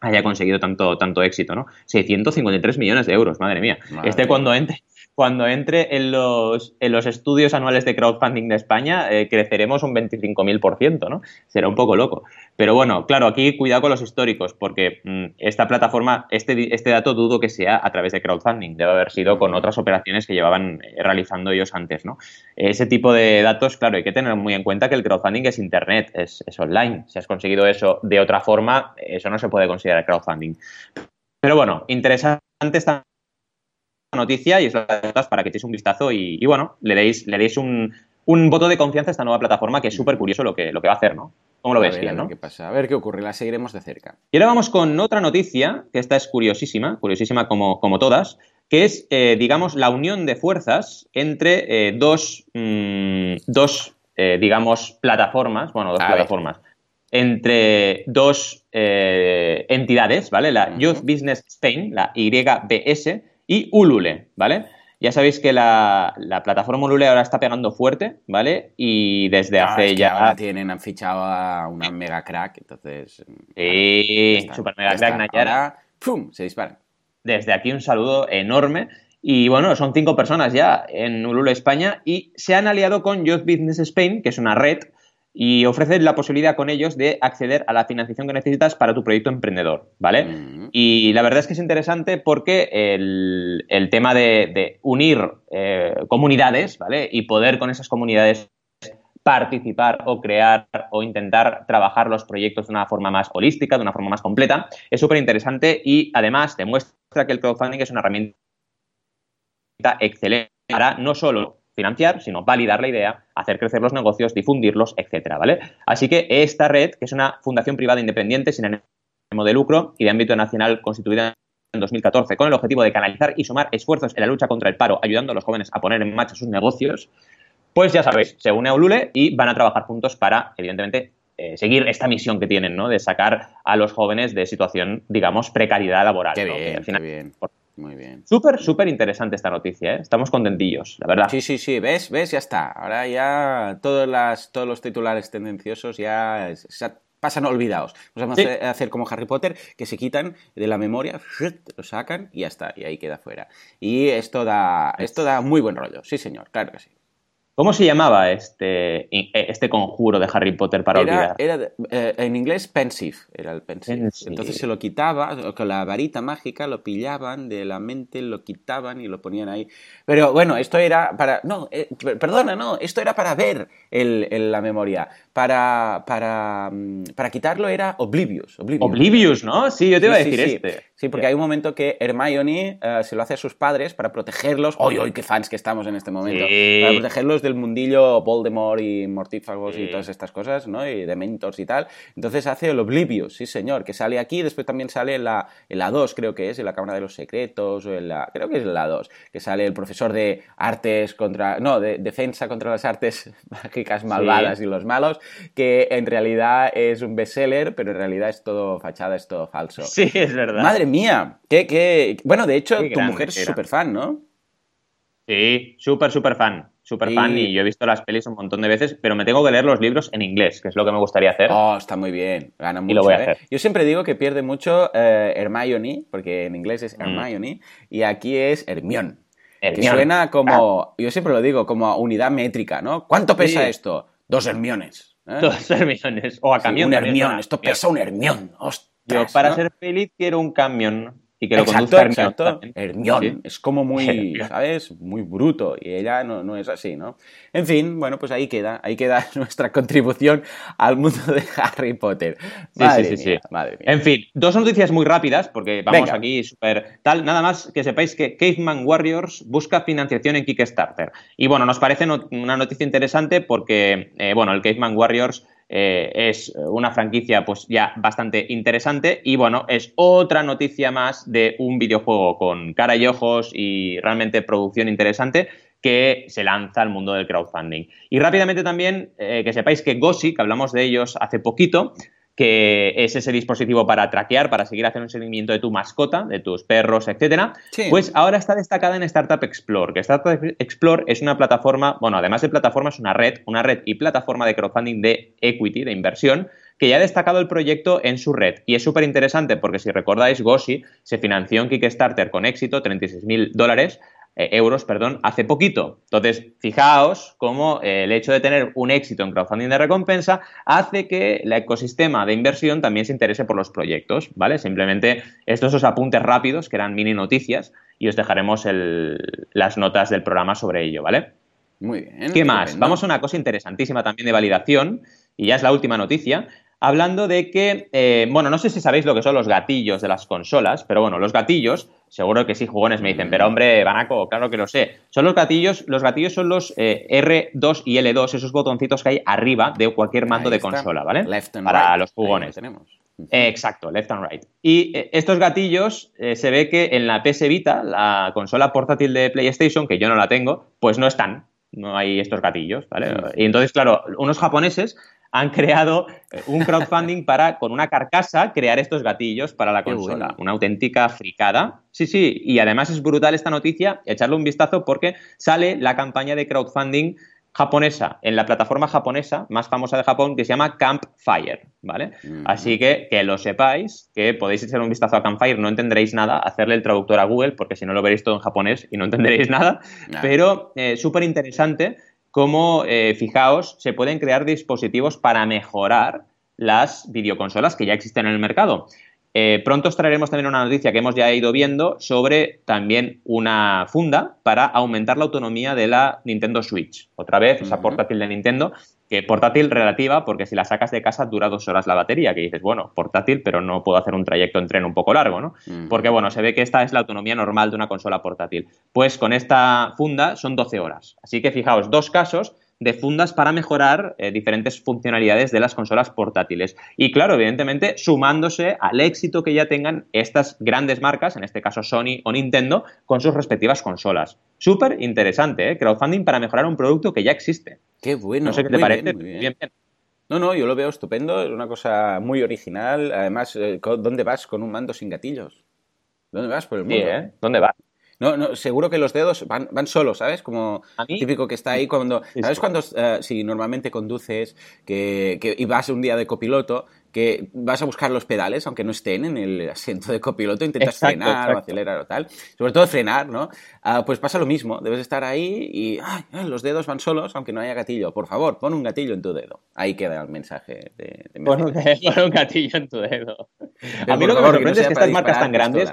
haya conseguido tanto, tanto éxito, ¿no? 653 millones de euros, madre mía. este cuando entre, cuando entre en los, en los estudios anuales de crowdfunding de España, eh, creceremos un 25.000%, ¿no? Será un poco loco. Pero bueno, claro, aquí cuidado con los históricos, porque mm, esta plataforma, este, este dato dudo que sea a través de crowdfunding, debe haber sido con otras operaciones que llevaban eh, realizando ellos antes, ¿no? Ese tipo de datos, claro, hay que tener muy en cuenta que el crowdfunding es internet, es, online. Si has conseguido eso de otra forma, eso no se puede considerar crowdfunding. Pero bueno, interesante esta noticia y es para que echéis un vistazo y, bueno, le deis, le deis un, voto de confianza a esta nueva plataforma que es súper curioso lo que, lo que va a hacer, ¿no? ¿Cómo lo ves, ¿no? Qué pasa. A ver qué ocurre, la seguiremos de cerca. Y ahora vamos con otra noticia, que esta es curiosísima, curiosísima como, como todas, que es, eh, digamos, la unión de fuerzas entre eh, dos, mm, dos eh, digamos, plataformas, bueno, dos plataformas, entre dos entidades, ¿vale? La Youth Business Spain, la YBS, y Ulule, ¿vale? Ya sabéis que la, plataforma Ulule ahora está pegando fuerte, ¿vale? Y desde ah, hace ya. Ahora tienen, han fichado a una mega crack, entonces. Sí, super mega crack Nayara. ¡Pum! Se dispara. Desde aquí un saludo enorme. Y bueno, son cinco personas ya en Ulule España y se han aliado con Youth Business Spain, que es una red y ofreces la posibilidad con ellos de acceder a la financiación que necesitas para tu proyecto emprendedor, ¿vale? Mm. Y la verdad es que es interesante porque el, tema de, unir eh, comunidades, ¿vale? Y poder con esas comunidades participar o crear o intentar trabajar los proyectos de una forma más holística, de una forma más completa, es súper interesante y además demuestra que el crowdfunding es una herramienta excelente para no solo financiar, sino validar la idea, hacer crecer los negocios, difundirlos, etcétera, ¿vale? Así que esta red, que es una fundación privada independiente sin ánimo de lucro y de ámbito nacional constituida en 2014 con el objetivo de canalizar y sumar esfuerzos en la lucha contra el paro, ayudando a los jóvenes a poner en marcha sus negocios, pues ya sabéis, se une a Ulule y van a trabajar juntos para, evidentemente, eh, seguir esta misión que tienen, ¿no? De sacar a los jóvenes de situación, digamos, precariedad laboral. Qué bien, qué bien. Muy bien. Súper, súper interesante esta noticia, ¿eh? Estamos contentillos, la verdad. Sí, sí, sí, ¿ves? ¿Ves? Ya está. Ahora ya todos, las, todos los titulares tendenciosos ya pasan olvidados. Vamos a hacer como Harry Potter, que se quitan de la memoria, lo sacan y ya está, y ahí queda fuera. Y esto da, esto da muy buen rollo, sí señor, claro que sí. ¿Cómo se llamaba este, este conjuro de Harry Potter para olvidar? Era eh, en inglés pensive, era el pensive. Entonces se lo quitaba, con la varita mágica lo pillaban de la mente, lo quitaban y lo ponían ahí. Pero bueno, esto era para... No, eh, perdona, no, esto era para ver el, la memoria. Para, para, mm, para quitarlo era Oblivious, Oblivious. ¿no? Sí, yo te iba a decir este. Sí, porque hay un momento que Hermione eh, se lo hace a sus padres para protegerlos. ¡Oy, oy, qué fans que estamos en este momento! Para protegerlos del mundillo Voldemort y mortífagos y todas estas cosas, ¿no? Y de mentors y tal. Entonces hace el Oblivious, sí señor, que sale aquí. Después también sale en la, en la 2, creo que es, en la Cámara de los Secretos, o en la... Creo que es en la 2, que sale el profesor de artes contra... No, de defensa contra las artes <laughs> mágicas malvadas y los malos, que en realidad es un bestseller, pero en realidad es todo fachada, es todo falso. Sí, es verdad. Madre mía. ¿Qué, Bueno, de hecho, tu mujer es súper fan, ¿no? Sí, súper, súper fan. Súper fan y yo he visto las pelis un montón de veces, pero me tengo que leer los libros en inglés, que es lo que me gustaría hacer. Oh, está muy bien. Gana mucho. Y lo voy a ¿eh? hacer. Yo siempre digo que pierde mucho eh, Hermione, porque en inglés es mm. Hermione, y aquí es Hermione. Que suena como, ah. yo siempre lo digo, como unidad métrica, ¿no? ¿Cuánto pesa esto? Dos Hermiones. ¿eh? Dos Hermiones. O a camión. un Hermión. Esto pesa un Hermión. Yo para ser feliz quiero un camión y que lo exacto, exacto. Hermión. Es como muy, <laughs> ¿sabes? Muy bruto. Y ella no, no, es así, ¿no? En fin, bueno, pues ahí queda. Ahí queda <laughs> nuestra contribución al mundo de Harry Potter. Madre sí, sí, mía, sí, Madre mía. En fin, dos noticias muy rápidas, porque vamos aquí súper tal. Nada más que sepáis que Caveman Warriors busca financiación en Kickstarter. Y bueno, nos parece una noticia interesante porque, eh, bueno, el Caveman Warriors eh, es una franquicia pues ya bastante interesante y bueno, es otra noticia más de un videojuego con cara y ojos y realmente producción interesante que se lanza al mundo del crowdfunding. Y rápidamente también eh, que sepáis que Gossi, que hablamos de ellos hace poquito, que es ese dispositivo para traquear, para seguir haciendo un seguimiento de tu mascota, de tus perros, etcétera, pues ahora está destacada en Startup Explore, que Startup Explore es una plataforma, bueno, además de plataforma es una red, una red y plataforma de crowdfunding de equity, de inversión, que ya ha destacado el proyecto en su red. Y es súper interesante porque si recordáis, Gossi se financió en Kickstarter con éxito, 36.000 dólares, eh, euros, perdón, hace poquito. Entonces, fijaos cómo eh, el hecho de tener un éxito en crowdfunding de recompensa hace que el ecosistema de inversión también se interese por los proyectos, ¿vale? Simplemente estos son apuntes rápidos, que eran mini noticias, y os dejaremos las notas del programa sobre ello, ¿vale? Muy bien. ¿Qué más? Vamos a una cosa interesantísima también de validación, y ya es la última noticia, hablando de que, eh, bueno, no sé si sabéis lo que son los gatillos de las consolas, pero bueno, los gatillos Seguro que sí, jugones me dicen, pero hombre, Banaco, claro que lo sé. Son los gatillos, los gatillos son los eh, R2 y L2, esos botoncitos que hay arriba de cualquier mando de consola, ¿vale? Para los jugones. tenemos. exacto, left and right. Y eh, estos gatillos eh, se ve que en la PS Vita, la consola portátil de PlayStation, que yo no la tengo, pues no están. No hay estos gatillos, ¿vale? Y entonces, claro, unos japoneses han creado eh, un crowdfunding <laughs> para, con una carcasa, crear estos gatillos para la consola. Una auténtica fricada. Sí, sí, y además es brutal esta noticia, echarle un vistazo porque sale la campaña de crowdfunding japonesa, en la plataforma japonesa más famosa de Japón, que se llama Campfire, ¿vale? Así que que lo sepáis, que podéis echar un vistazo a Campfire, no entenderéis nada, hacerle el traductor a Google, porque si no lo veréis todo en japonés y no entenderéis <laughs> nada, pero eh, súper interesante cómo, eh, fijaos, se pueden crear dispositivos para mejorar las videoconsolas que ya existen en el mercado. Eh, pronto os traeremos también una noticia que hemos ya ido viendo sobre también una funda para aumentar la autonomía de la Nintendo Switch. Otra vez, esa portátil de Nintendo que portátil relativa, porque si la sacas de casa dura dos horas la batería, que dices, bueno, portátil, pero no puedo hacer un trayecto en tren un poco largo, ¿no? Porque, bueno, se ve que esta es la autonomía normal de una consola portátil. Pues con esta funda son 12 horas. Así que fijaos, dos casos de fundas para mejorar eh, diferentes funcionalidades de las consolas portátiles. Y claro, evidentemente, sumándose al éxito que ya tengan estas grandes marcas, en este caso Sony o Nintendo, con sus respectivas consolas. Súper interesante, ¿eh? Crowdfunding para mejorar un producto que ya existe. Qué bueno. No sé qué te parece. bien. No, no, yo lo veo estupendo, es una cosa muy original. Además, eh, ¿dónde vas con un mando sin gatillos? ¿Dónde vas por el mundo? ¿eh? ¿Dónde vas? No, no, seguro que los dedos van, van solos, ¿sabes? Como típico que está ahí cuando... ¿Sabes cuando, eh, si normalmente conduces que, que, y vas un día de copiloto, que vas a buscar los pedales, aunque no estén en el asiento de copiloto, intentas frenar o acelerar o tal, sobre todo frenar, ¿no? Ah, pues pasa lo mismo, debes estar ahí y ay, los dedos van solos, aunque no haya gatillo. Por favor, pon un gatillo en tu dedo. Ahí queda el mensaje de... <laughs> pon, un, gatillo en tu dedo. a mí lo que me sorprende es que estas marcas tan grandes...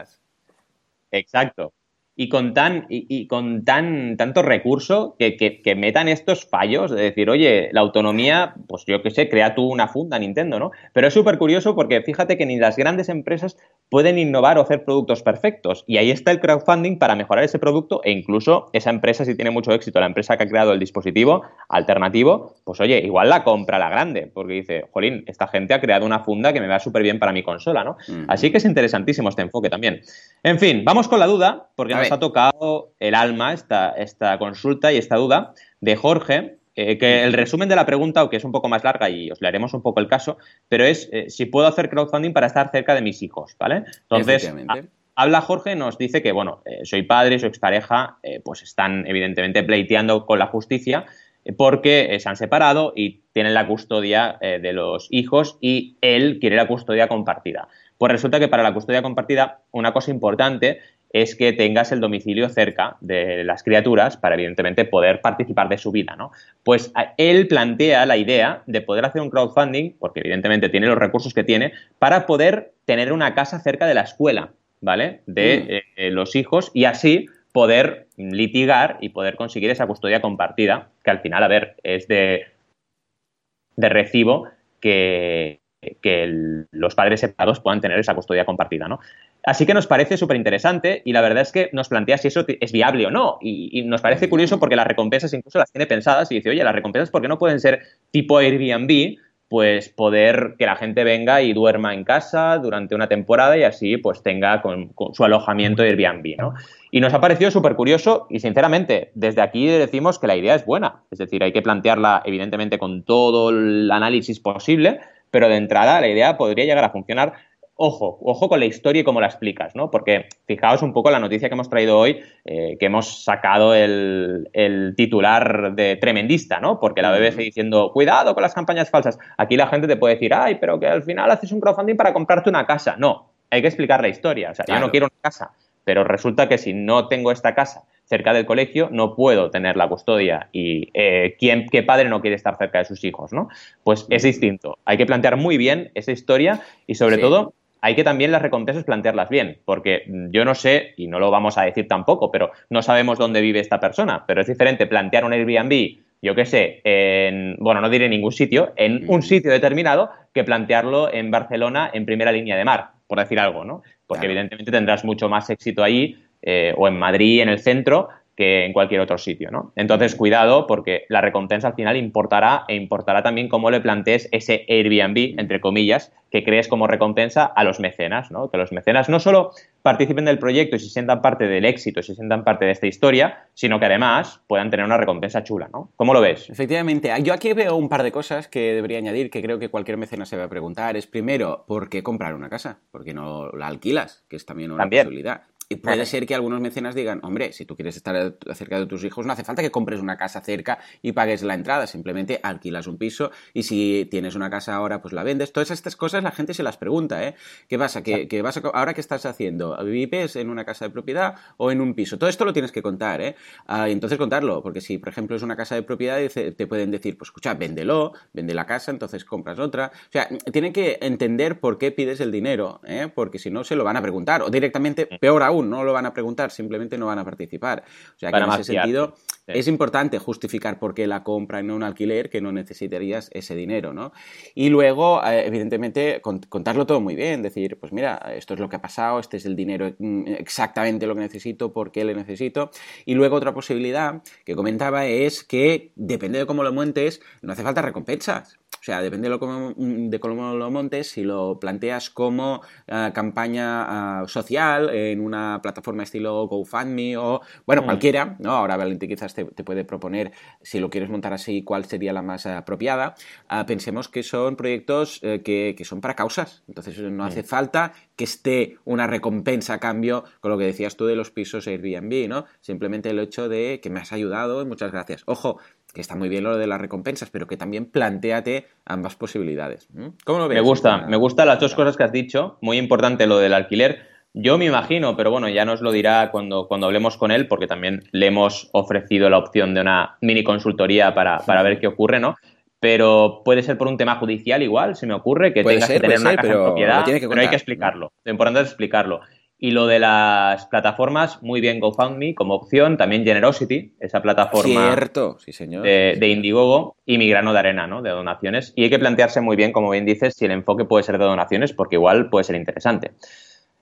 Exacto y con tan y, con tan tanto recurso que, que, metan estos fallos de decir, oye, la autonomía, pues yo qué sé, crea tú una funda Nintendo, ¿no? Pero es súper curioso porque fíjate que ni las grandes empresas pueden innovar o hacer productos perfectos. Y ahí está el crowdfunding para mejorar ese producto e incluso esa empresa, si tiene mucho éxito, la empresa que ha creado el dispositivo alternativo, pues oye, igual la compra la grande, porque dice, jolín, esta gente ha creado una funda que me va súper bien para mi consola, ¿no? Así que es interesantísimo este enfoque también. En fin, vamos con la duda, porque nos ha tocado el alma esta, esta consulta y esta duda de Jorge, eh, que el resumen de la pregunta, aunque es un poco más larga y os leeremos un poco el caso, pero es eh, si puedo hacer crowdfunding para estar cerca de mis hijos, ¿vale? Entonces, habla Jorge, nos dice que, bueno, eh, soy padre, su expareja, pues están evidentemente pleiteando con la justicia porque se han separado y tienen la custodia de los hijos y él quiere la custodia compartida. Pues resulta que para la custodia compartida, una cosa importante es que tengas el domicilio cerca de las criaturas para, evidentemente, poder participar de su vida, ¿no? Pues él plantea la idea de poder hacer un crowdfunding, porque evidentemente tiene los recursos que tiene, para poder tener una casa cerca de la escuela, ¿vale? De mm. eh, los hijos y así poder litigar y poder conseguir esa custodia compartida, que al final, a ver, es de, de recibo que, que los padres separados puedan tener esa custodia compartida, ¿no? Así que nos parece súper interesante y la verdad es que nos plantea si eso es viable o no. Y, nos parece curioso porque las recompensas incluso las tiene pensadas y dice, oye, las recompensas, ¿por qué no pueden ser tipo Airbnb? Pues poder que la gente venga y duerma en casa durante una temporada y así pues tenga su alojamiento Airbnb, ¿no? Y nos ha parecido súper curioso y sinceramente desde aquí decimos que la idea es buena. Es decir, hay que plantearla evidentemente con todo el análisis posible, pero de entrada la idea podría llegar a funcionar. Ojo, ojo con la historia y cómo la explicas, ¿no? Porque fijaos un poco la noticia que hemos traído hoy, eh, que hemos sacado el, titular de tremendista, ¿no? Porque la BBC diciendo, cuidado con las campañas falsas. Aquí la gente te puede decir, ay, pero que al final haces un crowdfunding para comprarte una casa. No, hay que explicar la historia. O sea, yo no quiero una casa, pero resulta que si no tengo esta casa cerca del colegio, no puedo tener la custodia y eh, ¿quién, qué padre no quiere estar cerca de sus hijos, ¿no? Pues es distinto. Hay que plantear muy bien esa historia y sobre todo hay que también las recompensas plantearlas bien, porque yo no sé, y no lo vamos a decir tampoco, pero no sabemos dónde vive esta persona, pero es diferente plantear un Airbnb, yo qué sé, en, bueno, no diré ningún sitio, en un sitio determinado que plantearlo en Barcelona en primera línea de mar, por decir algo, ¿no? Porque evidentemente tendrás mucho más éxito ahí eh, o en Madrid, en el centro, que en cualquier otro sitio, ¿no? Entonces, cuidado, porque la recompensa al final importará e importará también cómo le plantees ese Airbnb, entre comillas, que crees como recompensa a los mecenas, ¿no? Que los mecenas no solo participen del proyecto y se sientan parte del éxito se sientan parte de esta historia, sino que además puedan tener una recompensa chula, ¿no? ¿Cómo lo ves? Efectivamente. Yo aquí veo un par de cosas que debería añadir que creo que cualquier mecenas se va a preguntar. Es primero, ¿por qué comprar una casa? ¿Por qué no la alquilas? Que es también una posibilidad. Y puede ser que algunos mecenas digan, hombre, si tú quieres estar cerca de tus hijos, no hace falta que compres una casa cerca y pagues la entrada, simplemente alquilas un piso y si tienes una casa ahora, pues la vendes. Todas estas cosas la gente se las pregunta, ¿eh? ¿Qué pasa? ¿Qué, vas ahora qué estás haciendo? ¿Vives en una casa de propiedad o en un piso? Todo esto lo tienes que contar, ¿eh? Ah, entonces contarlo, porque si, por ejemplo, es una casa de propiedad, te pueden decir, pues escucha, véndelo, vende la casa, entonces compras otra. O sea, tienen que entender por qué pides el dinero, ¿eh? Porque si no, se lo van a preguntar. O directamente, peor aún, no lo van a preguntar, simplemente no van a participar. O sea que en ese sentido es importante justificar por qué la compra en un alquiler que no necesitarías ese dinero, ¿no? Y luego, eh, evidentemente, contarlo todo muy bien, decir, pues mira, esto es lo que ha pasado, este es el dinero mm, exactamente lo que necesito, por qué le necesito. Y luego otra posibilidad que comentaba es que, depende de cómo lo montes, no hace falta recompensas. O sea, depende de, cómo, de cómo lo montes, si lo planteas como eh, campaña eh, social en una plataforma estilo GoFundMe o, bueno, mm. cualquiera, ¿no? Ahora Valentín quizás te, puede proponer, si lo quieres montar así, cuál sería la más apropiada. Ah, pensemos que son proyectos que, que, son para causas, entonces no hace falta que esté una recompensa a cambio con lo que decías tú de los pisos Airbnb, ¿no? Simplemente el hecho de que me has ayudado y muchas gracias. Ojo, que está muy bien lo de las recompensas, pero que también planteate ambas posibilidades. ¿Cómo lo ves? Me gusta, me gustan las dos cosas que has dicho. Muy importante lo del alquiler. Yo me imagino, pero bueno, ya nos lo dirá cuando, cuando hablemos con él, porque también le hemos ofrecido la opción de una mini consultoría para, para ver qué ocurre, ¿no? Pero puede ser por un tema judicial igual, se me ocurre, que tengas que tener una casa en propiedad, pero hay que explicarlo. Lo importante es explicarlo. Y lo de las plataformas, muy bien GoFundMe como opción, también Generosity, esa plataforma Cierto, sí, señor. De, Indiegogo y mi grano de arena, ¿no? De donaciones. Y hay que plantearse muy bien, como bien dices, si el enfoque puede ser de donaciones, porque igual puede ser interesante.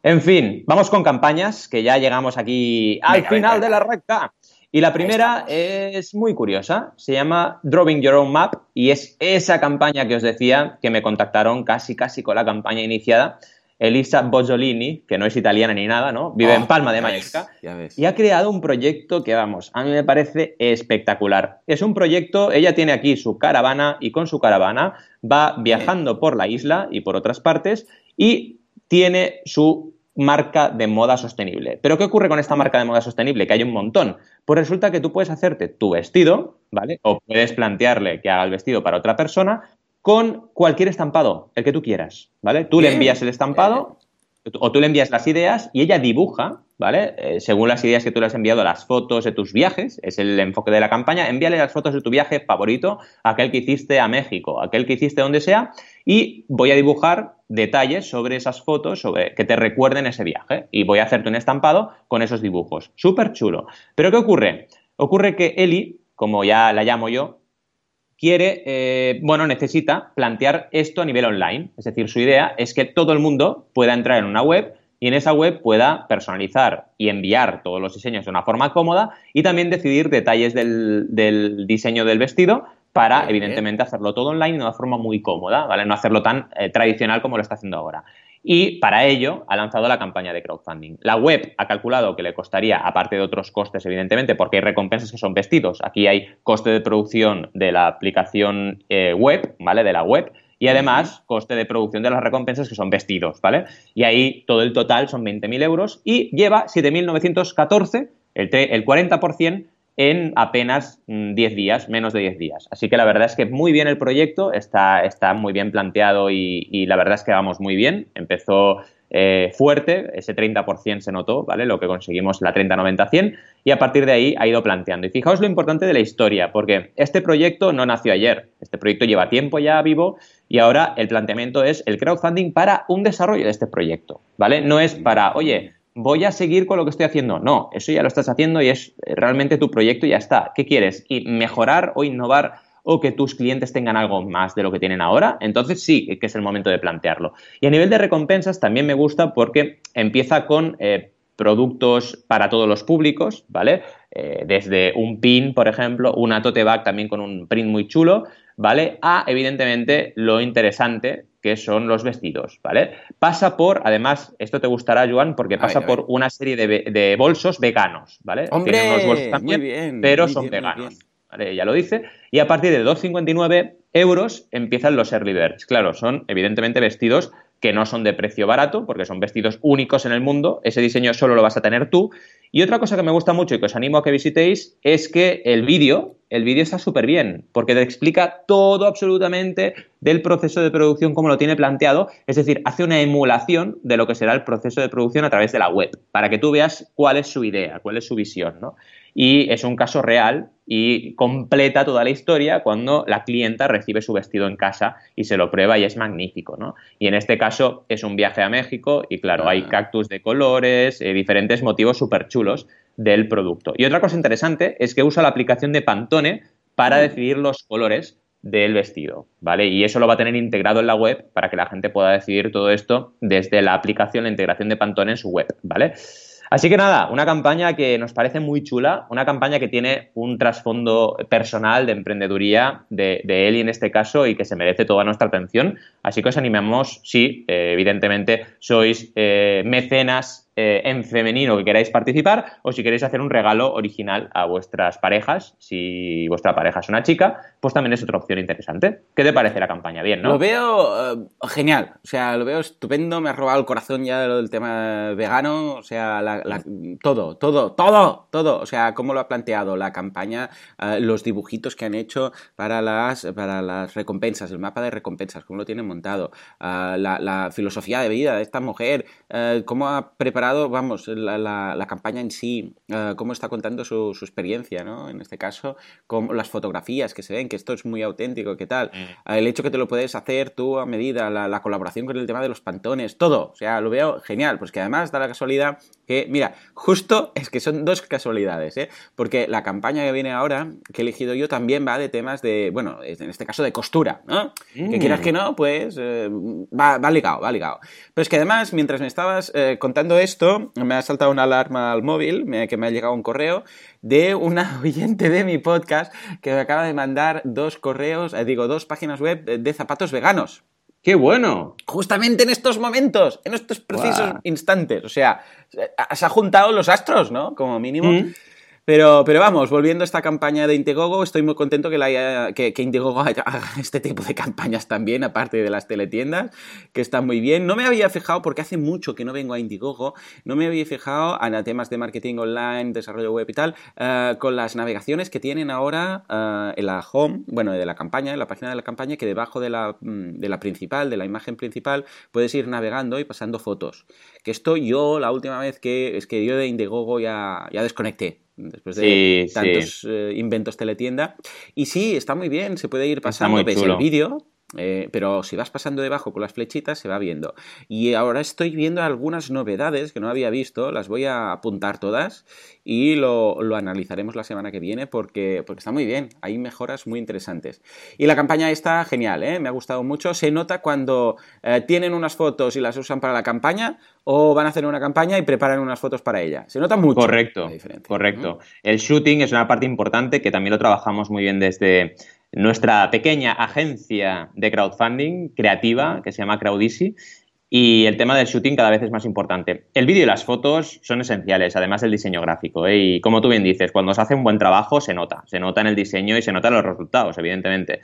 En fin, vamos con campañas, que ya llegamos aquí al final de la recta. Y la primera es muy curiosa, se llama Drawing Your Own Map y es esa campaña que os decía que me contactaron casi casi con la campaña iniciada Elisa Bozzolini, que no es italiana ni nada, ¿no? Vive en oh, Palma de Mallorca y ha creado un proyecto que, vamos, a mí me parece espectacular. Es un proyecto, ella tiene aquí su caravana y con su caravana va viajando por la isla y por otras partes y tiene su marca de moda sostenible. Pero ¿qué ocurre con esta marca de moda sostenible? Que hay un montón. Pues resulta que tú puedes hacerte tu vestido, ¿vale? O puedes plantearle que haga el vestido para otra persona, con cualquier estampado, el que tú quieras, ¿vale? Tú le envías el estampado o tú le envías las ideas y ella dibuja, ¿vale? Eh, según las ideas que tú le has enviado, las fotos de tus viajes, es el enfoque de la campaña, envíale las fotos de tu viaje favorito, aquel que hiciste a México, aquel que hiciste donde sea, y voy a dibujar detalles sobre esas fotos, sobre que te recuerden ese viaje, y voy a hacerte un estampado con esos dibujos. Súper chulo. Pero ¿qué ocurre? Ocurre que Eli, como ya la llamo yo, quiere, eh, bueno, necesita plantear esto a nivel online. Es decir, su idea es que todo el mundo pueda entrar en una web y en esa web pueda personalizar y enviar todos los diseños de una forma cómoda y también decidir detalles del, diseño del vestido para, evidentemente, hacerlo todo online de una forma muy cómoda, ¿vale? No hacerlo tan eh, tradicional como lo está haciendo ahora y para ello ha lanzado la campaña de crowdfunding. La web ha calculado que le costaría, aparte de otros costes, evidentemente, porque hay recompensas que son vestidos. Aquí hay coste de producción de la aplicación eh, web, ¿vale? De la web. Y además, coste de producción de las recompensas que son vestidos, ¿vale? Y ahí todo el total son 20.000 euros y lleva 7.914, el, el 40% en apenas 10 mm, días, menos de 10 días. Así que la verdad es que muy bien el proyecto, está, está muy bien planteado y, la verdad es que vamos muy bien. Empezó eh, fuerte, ese 30% se notó, ¿vale? Lo que conseguimos la 30-90-100 y a partir de ahí ha ido planteando. Y fijaos lo importante de la historia, porque este proyecto no nació ayer, este proyecto lleva tiempo ya vivo y ahora el planteamiento es el crowdfunding para un desarrollo de este proyecto, ¿vale? No es para, oye, voy a seguir con lo que estoy haciendo. No, eso ya lo estás haciendo y es realmente tu proyecto y ya está. ¿Qué quieres? ¿Y mejorar o innovar o que tus clientes tengan algo más de lo que tienen ahora? Entonces sí que es el momento de plantearlo. Y a nivel de recompensas también me gusta porque empieza con eh, productos para todos los públicos, ¿vale? Eh, desde un pin, por ejemplo, una tote bag también con un print muy chulo, ¿vale? A, evidentemente, lo interesante que son los vestidos, ¿vale? Pasa por, además, esto te gustará, Joan, porque pasa por una serie de, bolsos veganos, ¿vale? Hombre, Tienen unos bolsos también, bien, pero son veganos. ¿vale? Ya lo dice. Y a partir de 2,59 euros empiezan los early birds. Claro, son evidentemente vestidos que no son de precio barato, porque son vestidos únicos en el mundo, ese diseño solo lo vas a tener tú. Y otra cosa que me gusta mucho y que os animo a que visitéis es que el vídeo, el vídeo está súper bien, porque te explica todo absolutamente del proceso de producción como lo tiene planteado, es decir, hace una emulación de lo que será el proceso de producción a través de la web, para que tú veas cuál es su idea, cuál es su visión, ¿no? Y es un caso real y completa toda la historia cuando la clienta recibe su vestido en casa y se lo prueba y es magnífico, ¿no? Y en este caso es un viaje a México y claro, hay ah. cactus de colores, eh, diferentes motivos súper chulos del producto. Y otra cosa interesante es que usa la aplicación de Pantone para mm. decidir los colores del vestido, ¿vale? Y eso lo va a tener integrado en la web para que la gente pueda decidir todo esto desde la aplicación, la integración de Pantone en su web, ¿vale? Así que nada, una campaña que nos parece muy chula, una campaña que tiene un trasfondo personal de emprendeduría de, de Eli en este caso y que se merece toda nuestra atención. Así que os animamos, si eh, evidentemente sois eh, mecenas eh, en femenino que queráis participar o si queréis hacer un regalo original a vuestras parejas, si vuestra pareja es una chica, pues también es otra opción interesante. ¿Qué te parece la campaña? Bien, ¿no? Lo veo eh, genial, o sea, lo veo estupendo, me ha robado el corazón ya lo del tema vegano, o sea, todo, todo, todo, todo, o sea, cómo lo ha planteado la campaña, eh, los dibujitos que han hecho para las, para las recompensas, el mapa de recompensas, cómo lo tienen montado, la, la, filosofía de vida de esta mujer, cómo ha preparado vamos, la, campaña en sí, uh, cómo está contando su, experiencia, ¿no? En este caso, con las fotografías que se ven, que esto es muy auténtico, ¿qué tal? Mm. el hecho que te lo puedes hacer tú a medida, la, colaboración con el tema de los pantones, todo, o sea, lo veo genial, pues que además da la casualidad que, mira, justo <laughs> es que son dos casualidades, ¿eh? Porque la campaña que viene ahora, que he elegido yo, también va de temas de, bueno, en este caso de costura, ¿no? Que quieras que no, pues eh, va, va ligado, va ligado. Pero es que además, mientras me estabas eh, contando esto, me ha saltado una alarma al móvil, que me ha llegado un correo de una <laughs> oyente de mi podcast que me acaba de mandar dos correos, eh, digo, dos páginas web de, zapatos veganos. ¡Qué bueno! Justamente en estos momentos, en estos precisos instantes. O sea, se ha juntado los astros, ¿no? Como mínimo. Mm. Pero, pero vamos, volviendo a esta campaña de Indiegogo, estoy muy contento que, la que, Indiegogo <laughs> haga este tipo de campañas también, aparte de las teletiendas, que están muy bien. No me había fijado, porque hace mucho que no vengo a Indiegogo, no me había fijado en temas de marketing online, desarrollo web y tal, eh, con las navegaciones que tienen ahora eh, en la home, bueno, de la campaña, en la página de la campaña, que debajo de la, mm, de la principal, de la imagen principal, puedes ir navegando y pasando fotos. Que esto yo, la última vez que, es que yo de Indiegogo ya, ya desconecté después de tantos eh, inventos teletienda. Y sí, está muy bien, se puede ir pasando, ves el vídeo, eh, pero si vas pasando debajo con las flechitas se va viendo. Y ahora estoy viendo algunas novedades que no había visto, las voy a apuntar todas y lo, analizaremos la semana que viene porque, porque está muy bien, hay mejoras muy interesantes. Y la campaña está genial, ¿eh? me ha gustado mucho. Se nota cuando eh, tienen unas fotos y las usan para la campaña o van a hacer una campaña y preparan unas fotos para ella. Se nota mucho. Correcto, correcto. El shooting es una parte importante que también lo trabajamos muy bien desde nuestra pequeña agencia de crowdfunding creativa que se llama Crowdisi y el tema del shooting cada vez es más importante. El vídeo y las fotos son esenciales, además del diseño gráfico. ¿eh? Y como tú bien dices, cuando se hace un buen trabajo se nota, se nota en el diseño y se nota en los resultados, evidentemente.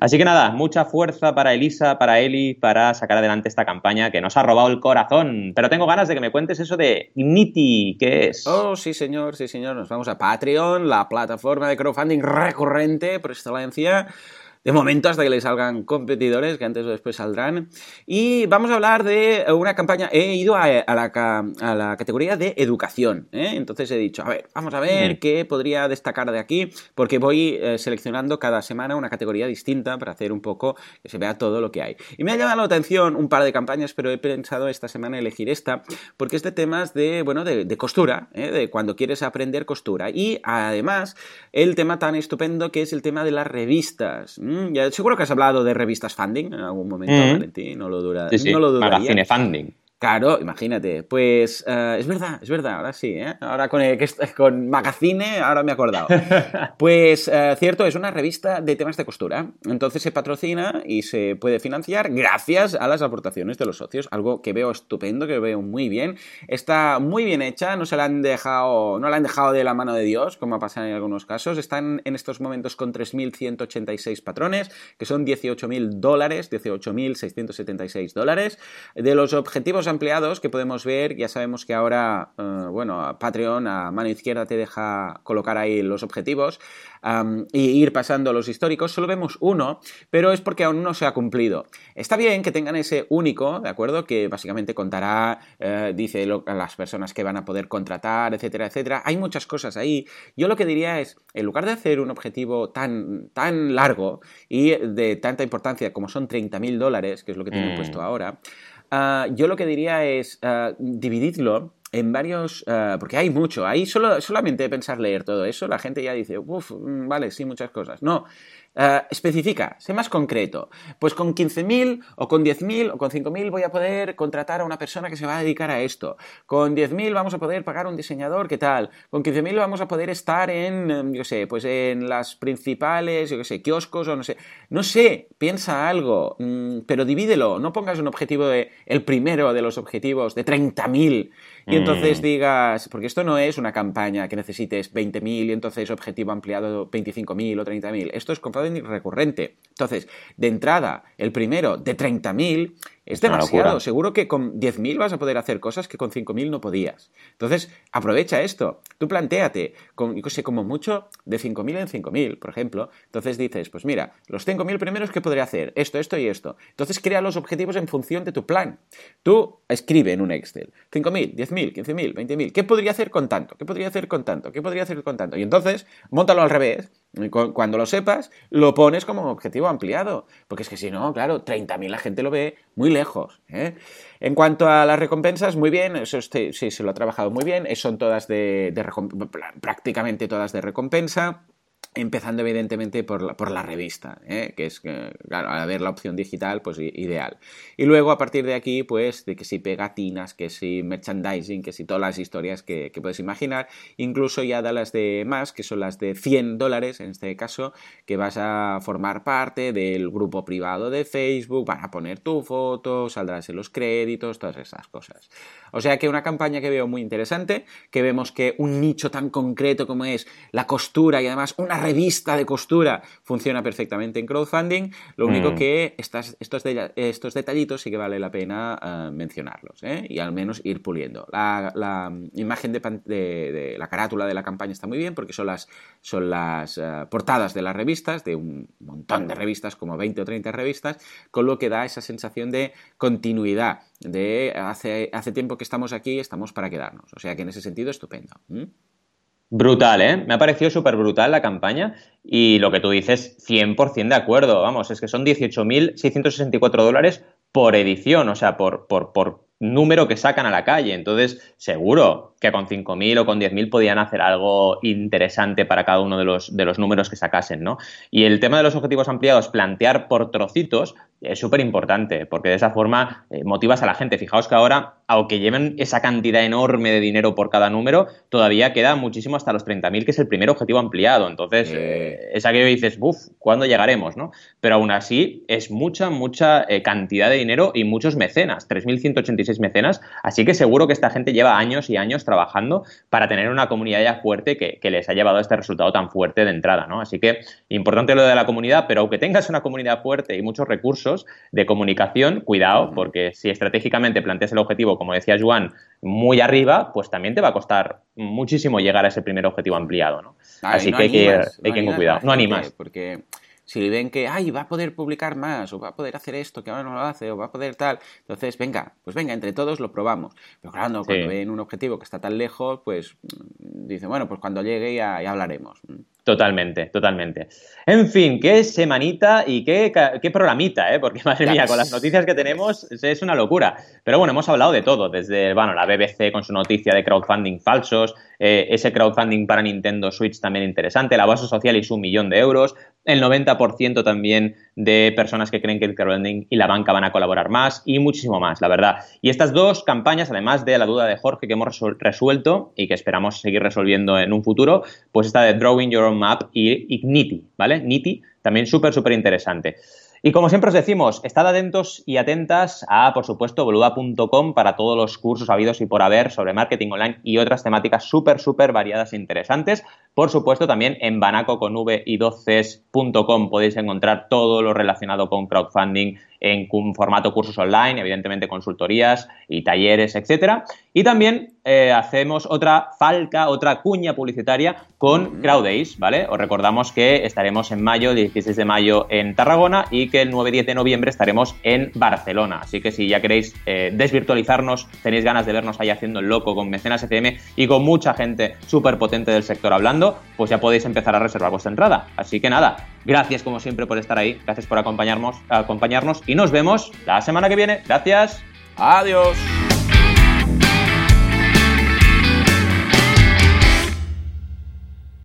Así que nada, mucha fuerza para Elisa, para Eli, para sacar adelante esta campaña que nos ha robado el corazón. Pero tengo ganas de que me cuentes eso de Ignity, ¿qué es? Oh, sí señor, sí señor. Nos vamos a Patreon, la plataforma de crowdfunding recurrente por excelencia de momento hasta que le salgan competidores, que antes o después saldrán. Y vamos a hablar de una campaña, he ido a, la, a la, categoría de educación, ¿eh? entonces he dicho, a ver, vamos a ver qué podría destacar de aquí, porque voy eh, seleccionando cada semana una categoría distinta para hacer un poco que se vea todo lo que hay. Y me ha llamado la atención un par de campañas, pero he pensado esta semana elegir esta, porque es de temas de, bueno, de, costura, ¿eh? de cuando quieres aprender costura. Y además, el tema tan estupendo que es el tema de las revistas. Mm, ya, seguro que has hablado de revistas funding en algún momento, mm. Valentín, no lo, dura, no lo dudaría. Magazine funding. Claro, imagínate. Pues eh, es verdad, es verdad, ahora sí, ¿eh? Ahora con, el, con Magazine, ahora me he acordado. <laughs> Pues eh, cierto, es una revista de temas de costura. Entonces se patrocina y se puede financiar gracias a las aportaciones de los socios. Algo que veo estupendo, que veo muy bien. Está muy bien hecha, no se la han dejado, no la han dejado de la mano de Dios, como ha pasado en algunos casos. Están en estos momentos con 3.186 patrones, que son 18.000 dólares, 18.676 dólares. De los objetivos empleados que podemos ver, ya sabemos que ahora, eh, bueno, Patreon a mano izquierda te deja colocar ahí los objetivos y ir pasando los históricos. Solo vemos uno, pero es porque aún no se ha cumplido. Está bien que tengan ese único, ¿de acuerdo? Que básicamente contará, eh, dice a las personas que van a poder contratar, etcétera, etcétera. Hay muchas cosas ahí. Yo lo que diría es, en lugar de hacer un objetivo tan, tan largo y de tanta importancia como son 30.000 dólares, que es lo que tienen mm. puesto ahora, Ah, yo lo que diría es uh, divididlo en varios, ah, porque hay mucho, ahí solo, solamente pensar leer todo eso, la gente ya dice, uff, mm, vale, sí, muchas cosas. No, Uh, especifica, sé más concreto. Pues con 15.000 o con 10.000 o con 5.000 voy a poder contratar a una persona que se va a dedicar a esto. Con 10.000 vamos a poder pagar un diseñador, ¿qué tal? Con 15.000 vamos a poder estar en, em, yo sé, pues en las principales, yo qué sé, kioscos o no sé. No sé, piensa algo, mm, pero divídelo. No pongas un objetivo de el primero de los objetivos de 30.000 y entonces mm. digas, porque esto no es una campaña que necesites 20.000 y entonces objetivo ampliado 25.000 o 30.000. Esto es crowdfunding recurrente. Entonces, de entrada, el primero de 30.000 es demasiado. Seguro que con 10.000 vas a poder hacer cosas que con 5.000 no podías. Entonces, aprovecha esto. Tú planteate, con, yo sé, como mucho, de 5.000 en 5.000, por ejemplo. Entonces dices, pues mira, los 5.000 primeros, ¿qué podría hacer? Esto, esto y esto. Entonces, crea los objetivos en función de tu plan. Tú escribe en un Excel 5.000, 10.000, 15.000, 20.000. ¿Qué podría hacer con tanto? ¿Qué podría hacer con tanto? ¿Qué podría hacer con tanto? Y entonces, montalo al revés. Cuando lo sepas, lo pones como objetivo ampliado. Porque es que si no, claro, 30.000 la gente lo ve muy lejos. ¿eh? En cuanto a las recompensas, muy bien, eso sí, se lo ha trabajado muy bien, son todas de, de prácticamente todas de recompensa. Empezando evidentemente por la, por la revista, ¿eh? que es, claro, al ver la opción digital, pues ideal. Y luego a partir de aquí, pues de que si pegatinas, que si merchandising, que si todas las historias que, puedes imaginar, incluso ya da las de más, que son las de 100 dólares en este caso, que vas a formar parte del grupo privado de Facebook, van a poner tu foto, saldrás en los créditos, todas esas cosas. O sea que una campaña que veo muy interesante, que vemos que un nicho tan concreto como es la costura y además una revista de costura funciona perfectamente en crowdfunding. Lo único mm. que estas, estos, estos detallitos sí que vale la pena eh, mencionarlos ¿eh? y al menos ir puliendo. La, imagen de, la carátula de la campaña está muy bien porque son las, son las eh, portadas de las revistas, de un montón de revistas, como 20 o 30 revistas, con lo que da esa sensación de continuidad, de hace, hace tiempo que estamos aquí, estamos para quedarnos. O sea que en ese sentido, estupendo. Brutal, ¿eh? Me ha parecido súper brutal la campaña y lo que tú dices, 100% de acuerdo. Vamos, es que son 18.664 dólares por edición, o sea, por, por, por número que sacan a la calle. Entonces, seguro que con 5.000 o con 10.000 podían hacer algo interesante para cada uno de los, de los números que sacasen, ¿no? Y el tema de los objetivos ampliados, plantear por trocitos, es súper importante, porque de esa forma eh, motivas a la gente. Fijaos que ahora, aunque lleven esa cantidad enorme de dinero por cada número, todavía queda muchísimo hasta los 30.000, que es el primer objetivo ampliado. Entonces, eh, es aquello que dices, uff, ¿cuándo llegaremos? ¿no? Pero aún así, es mucha, mucha eh, cantidad de dinero y muchos mecenas, 3.186 mecenas. Así que seguro que esta gente lleva años y años trabajando para tener una comunidad ya fuerte que, que les ha llevado a este resultado tan fuerte de entrada. ¿no? Así que, importante lo de la comunidad, pero aunque tengas una comunidad fuerte y muchos recursos, de comunicación, cuidado, porque si estratégicamente planteas el objetivo, como decía Juan, muy arriba, pues también te va a costar muchísimo llegar a ese primer objetivo ampliado, ¿no? Así que hay que, hay que cuidado. No animas. Porque si ven que, ay, va a poder publicar más, o va a poder hacer esto que ahora no lo hace, o va a poder tal, entonces, venga, pues venga, entre todos lo probamos. Pero claro, cuando ven un objetivo que está tan lejos, pues dicen, bueno, pues cuando llegue ya, ya hablaremos. Totalmente, totalmente. En fin, qué semanita y qué, qué programita, ¿eh? Porque, <laughs> madre mía, con las noticias que tenemos es una locura. Pero bueno, hemos hablado de todo, desde, bueno, la BBC con su noticia de crowdfunding falsos, eh, ese crowdfunding para Nintendo Switch también interesante, la base social y su millón de euros, el 90% también de personas que creen que el crowdfunding y la banca van a colaborar más y muchísimo más, la verdad. Y estas dos campañas, además de la duda de Jorge que hemos resuelto y que esperamos seguir resolviendo en un futuro, pues esta de Drawing Your Own Map y Igniti, ¿vale? Niti, también súper, súper interesante. Y como siempre os decimos, estad atentos y atentas a, por supuesto, boluda.com para todos los cursos habidos y por haber sobre marketing online y otras temáticas súper, súper variadas e interesantes. Por supuesto, también en banaco con v y 12 .com podéis encontrar todo lo relacionado con crowdfunding en un formato cursos online, evidentemente consultorías y talleres, etcétera. Y también eh, hacemos otra falca, otra cuña publicitaria con CrowdAce, ¿vale? Os recordamos que estaremos en mayo, 16 de mayo en Tarragona y que el 9-10 de noviembre estaremos en Barcelona. Así que si ya queréis eh, desvirtualizarnos, tenéis ganas de vernos ahí haciendo el loco con Mecenas FM y con mucha gente súper potente del sector hablando, pues ya podéis empezar a reservar vuestra entrada. Así que nada, gracias como siempre por estar ahí, gracias por acompañarnos, acompañarnos y nos vemos la semana que viene. Gracias. Adiós.